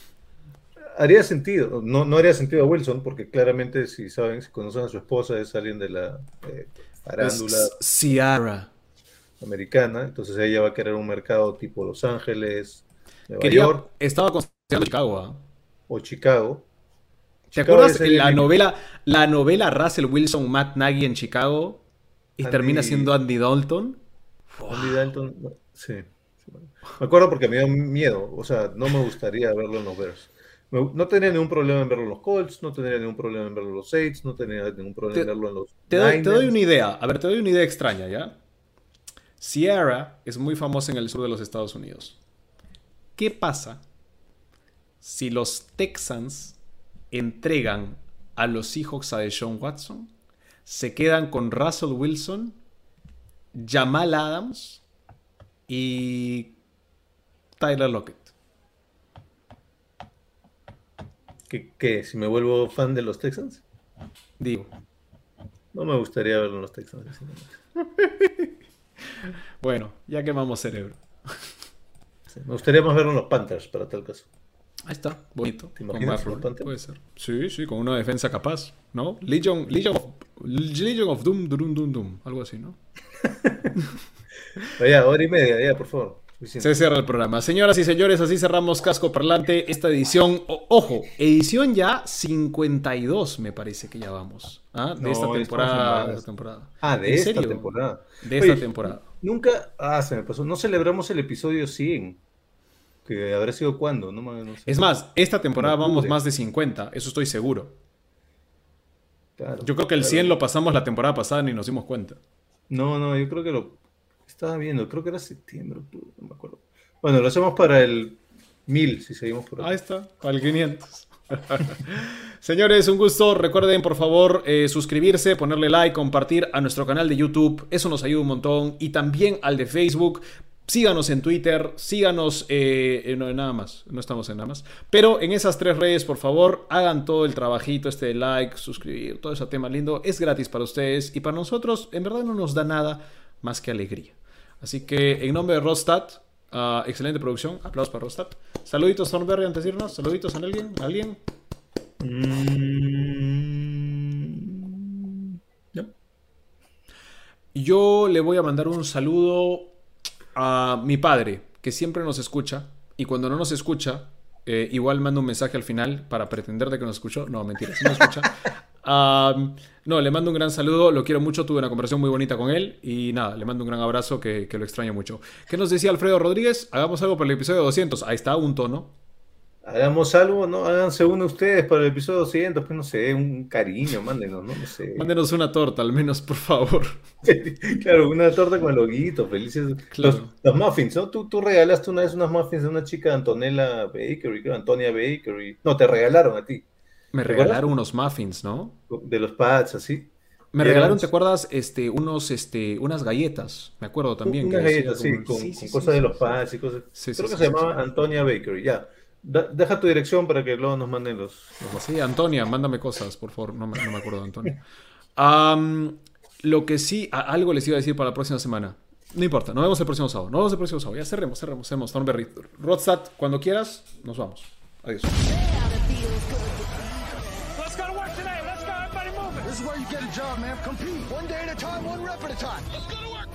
haría sentido, no, no haría sentido a Wilson, porque claramente si saben, si conocen a su esposa, es alguien de la eh, farándula Es Ciara. americana, entonces ella va a querer un mercado tipo Los Ángeles, Nueva Quería- York estaba considerando Chicago, ¿ah? o Chicago. ¿Te Chicago acuerdas la novela, la novela Russell Wilson, Matt Nagy en Chicago? Y Andy- termina siendo Andy Dalton. Andy Dalton, sí. Me acuerdo porque me dio miedo, o sea, no me gustaría verlo en los Bears. No tenía ningún problema en verlo en los Colts, no tendría ningún problema en verlo en los Saints, no tenía ningún problema Te- en verlo en los Te doy, te doy una idea. A ver, te doy una idea extraña, ¿ya? Sierra es muy famosa en el sur de los Estados Unidos. ¿Qué pasa si los Texans entregan a los Seahawks a Deshaun Watson? Se quedan con Russell Wilson, Jamal Adams y Tyler Lockett. ¿Qué, qué? ¿Si me vuelvo fan de los Texans? Digo. No me gustaría verlo en los Texans. Bueno, ya quemamos cerebro. Sí, Me gustaría más verlo en los Panthers, para tal caso. Ahí está, bonito. ¿Te Con más? Puede ser. Sí, sí, con una defensa capaz, ¿no? Legion, Legion, of, Legion of Doom, Doom, Doom, Doom. Algo así, ¿no? Vaya, hora y media, ya, por favor. Se cierra el programa. Señoras y señores, así cerramos Casco Parlante. Esta edición, o- ojo, edición ya 52, me parece que ya vamos. ¿ah? De No, esta en temporada. de esta temporada. Ah, de ¿En esta serio? temporada. De esta Oye, temporada. Nunca. Ah, se me pasó. No celebramos el episodio 100. Que habrá sido cuándo, no, me- no sé. Es más, esta temporada vamos más de 50, eso estoy seguro. Claro, Yo creo que el claro. 100 lo pasamos la temporada pasada ni nos dimos cuenta. No, no, yo creo que lo estaba viendo. Creo que era septiembre, octubre, no me acuerdo. Bueno, lo hacemos para el 1000, si seguimos por Ahí ahí. está, para el 500. Señores, un gusto. Recuerden, por favor, eh, suscribirse, ponerle like, compartir a nuestro canal de YouTube. Eso nos ayuda un montón. Y también al de Facebook. Síganos en Twitter, síganos eh, en, no, nada más, no estamos en nada más. Pero en esas tres redes, por favor, hagan todo el trabajito, este de like, suscribir, todo ese tema lindo. Es gratis para ustedes y para nosotros, en verdad no nos da nada más que alegría. Así que en nombre de Rostat, ah, excelente producción, aplausos para Rostat. Saluditos Thornberry antes de irnos, saluditos a alguien, ¿A alguien. Mm. Yo le voy a mandar un saludo a mi padre, que siempre nos escucha, y cuando no nos escucha, eh, igual manda un mensaje al final para pretender de que nos escuchó. No, mentira, sí nos escucha. No, le mando un gran saludo, lo quiero mucho, tuve una conversación muy bonita con él y nada, le mando un gran abrazo que, que lo extraño mucho. ¿Qué nos decía Alfredo Rodríguez? Hagamos algo para el episodio 200. Ahí está, un tono. Hagamos algo, ¿no? Háganse uno ustedes para el episodio 200, pues no sé, un cariño, mándenos, ¿no? No sé. Mándenos una torta, al menos, por favor. Claro, una torta con loguito, felices. Claro. Los, los muffins, ¿no? Tú, tú regalaste una vez unos muffins de una chica, Antonella Bakery, creo, Antonia Bakery. No, te regalaron a ti. Me regalaron unos muffins, ¿no? De los pads, así. Me regalaron, ¿te acuerdas? Este, unos, este, unas galletas. Me acuerdo también. Unas galletas, sí, con, sí, con sí, sí, cosas de los pads y cosas. Creo que se llamaba. Antonia Bakery, ya. Da- deja tu dirección para que luego nos manden los. Sí, Antonia, mándame cosas, por favor. No me, no me acuerdo de Antonia. Am, lo que sí, a- algo les iba a decir para la próxima semana. No importa, nos vemos el próximo sábado. Nos vemos el próximo sábado. Ya cerremos, cerremos, cerremos. Thornberry. Rodstad, cuando quieras, nos vamos. Adiós. Let's go to work today. Let's go. Everybody moving. This is where you get a job, man. Compete. One day at a time, one rep at a time. Let's go to work.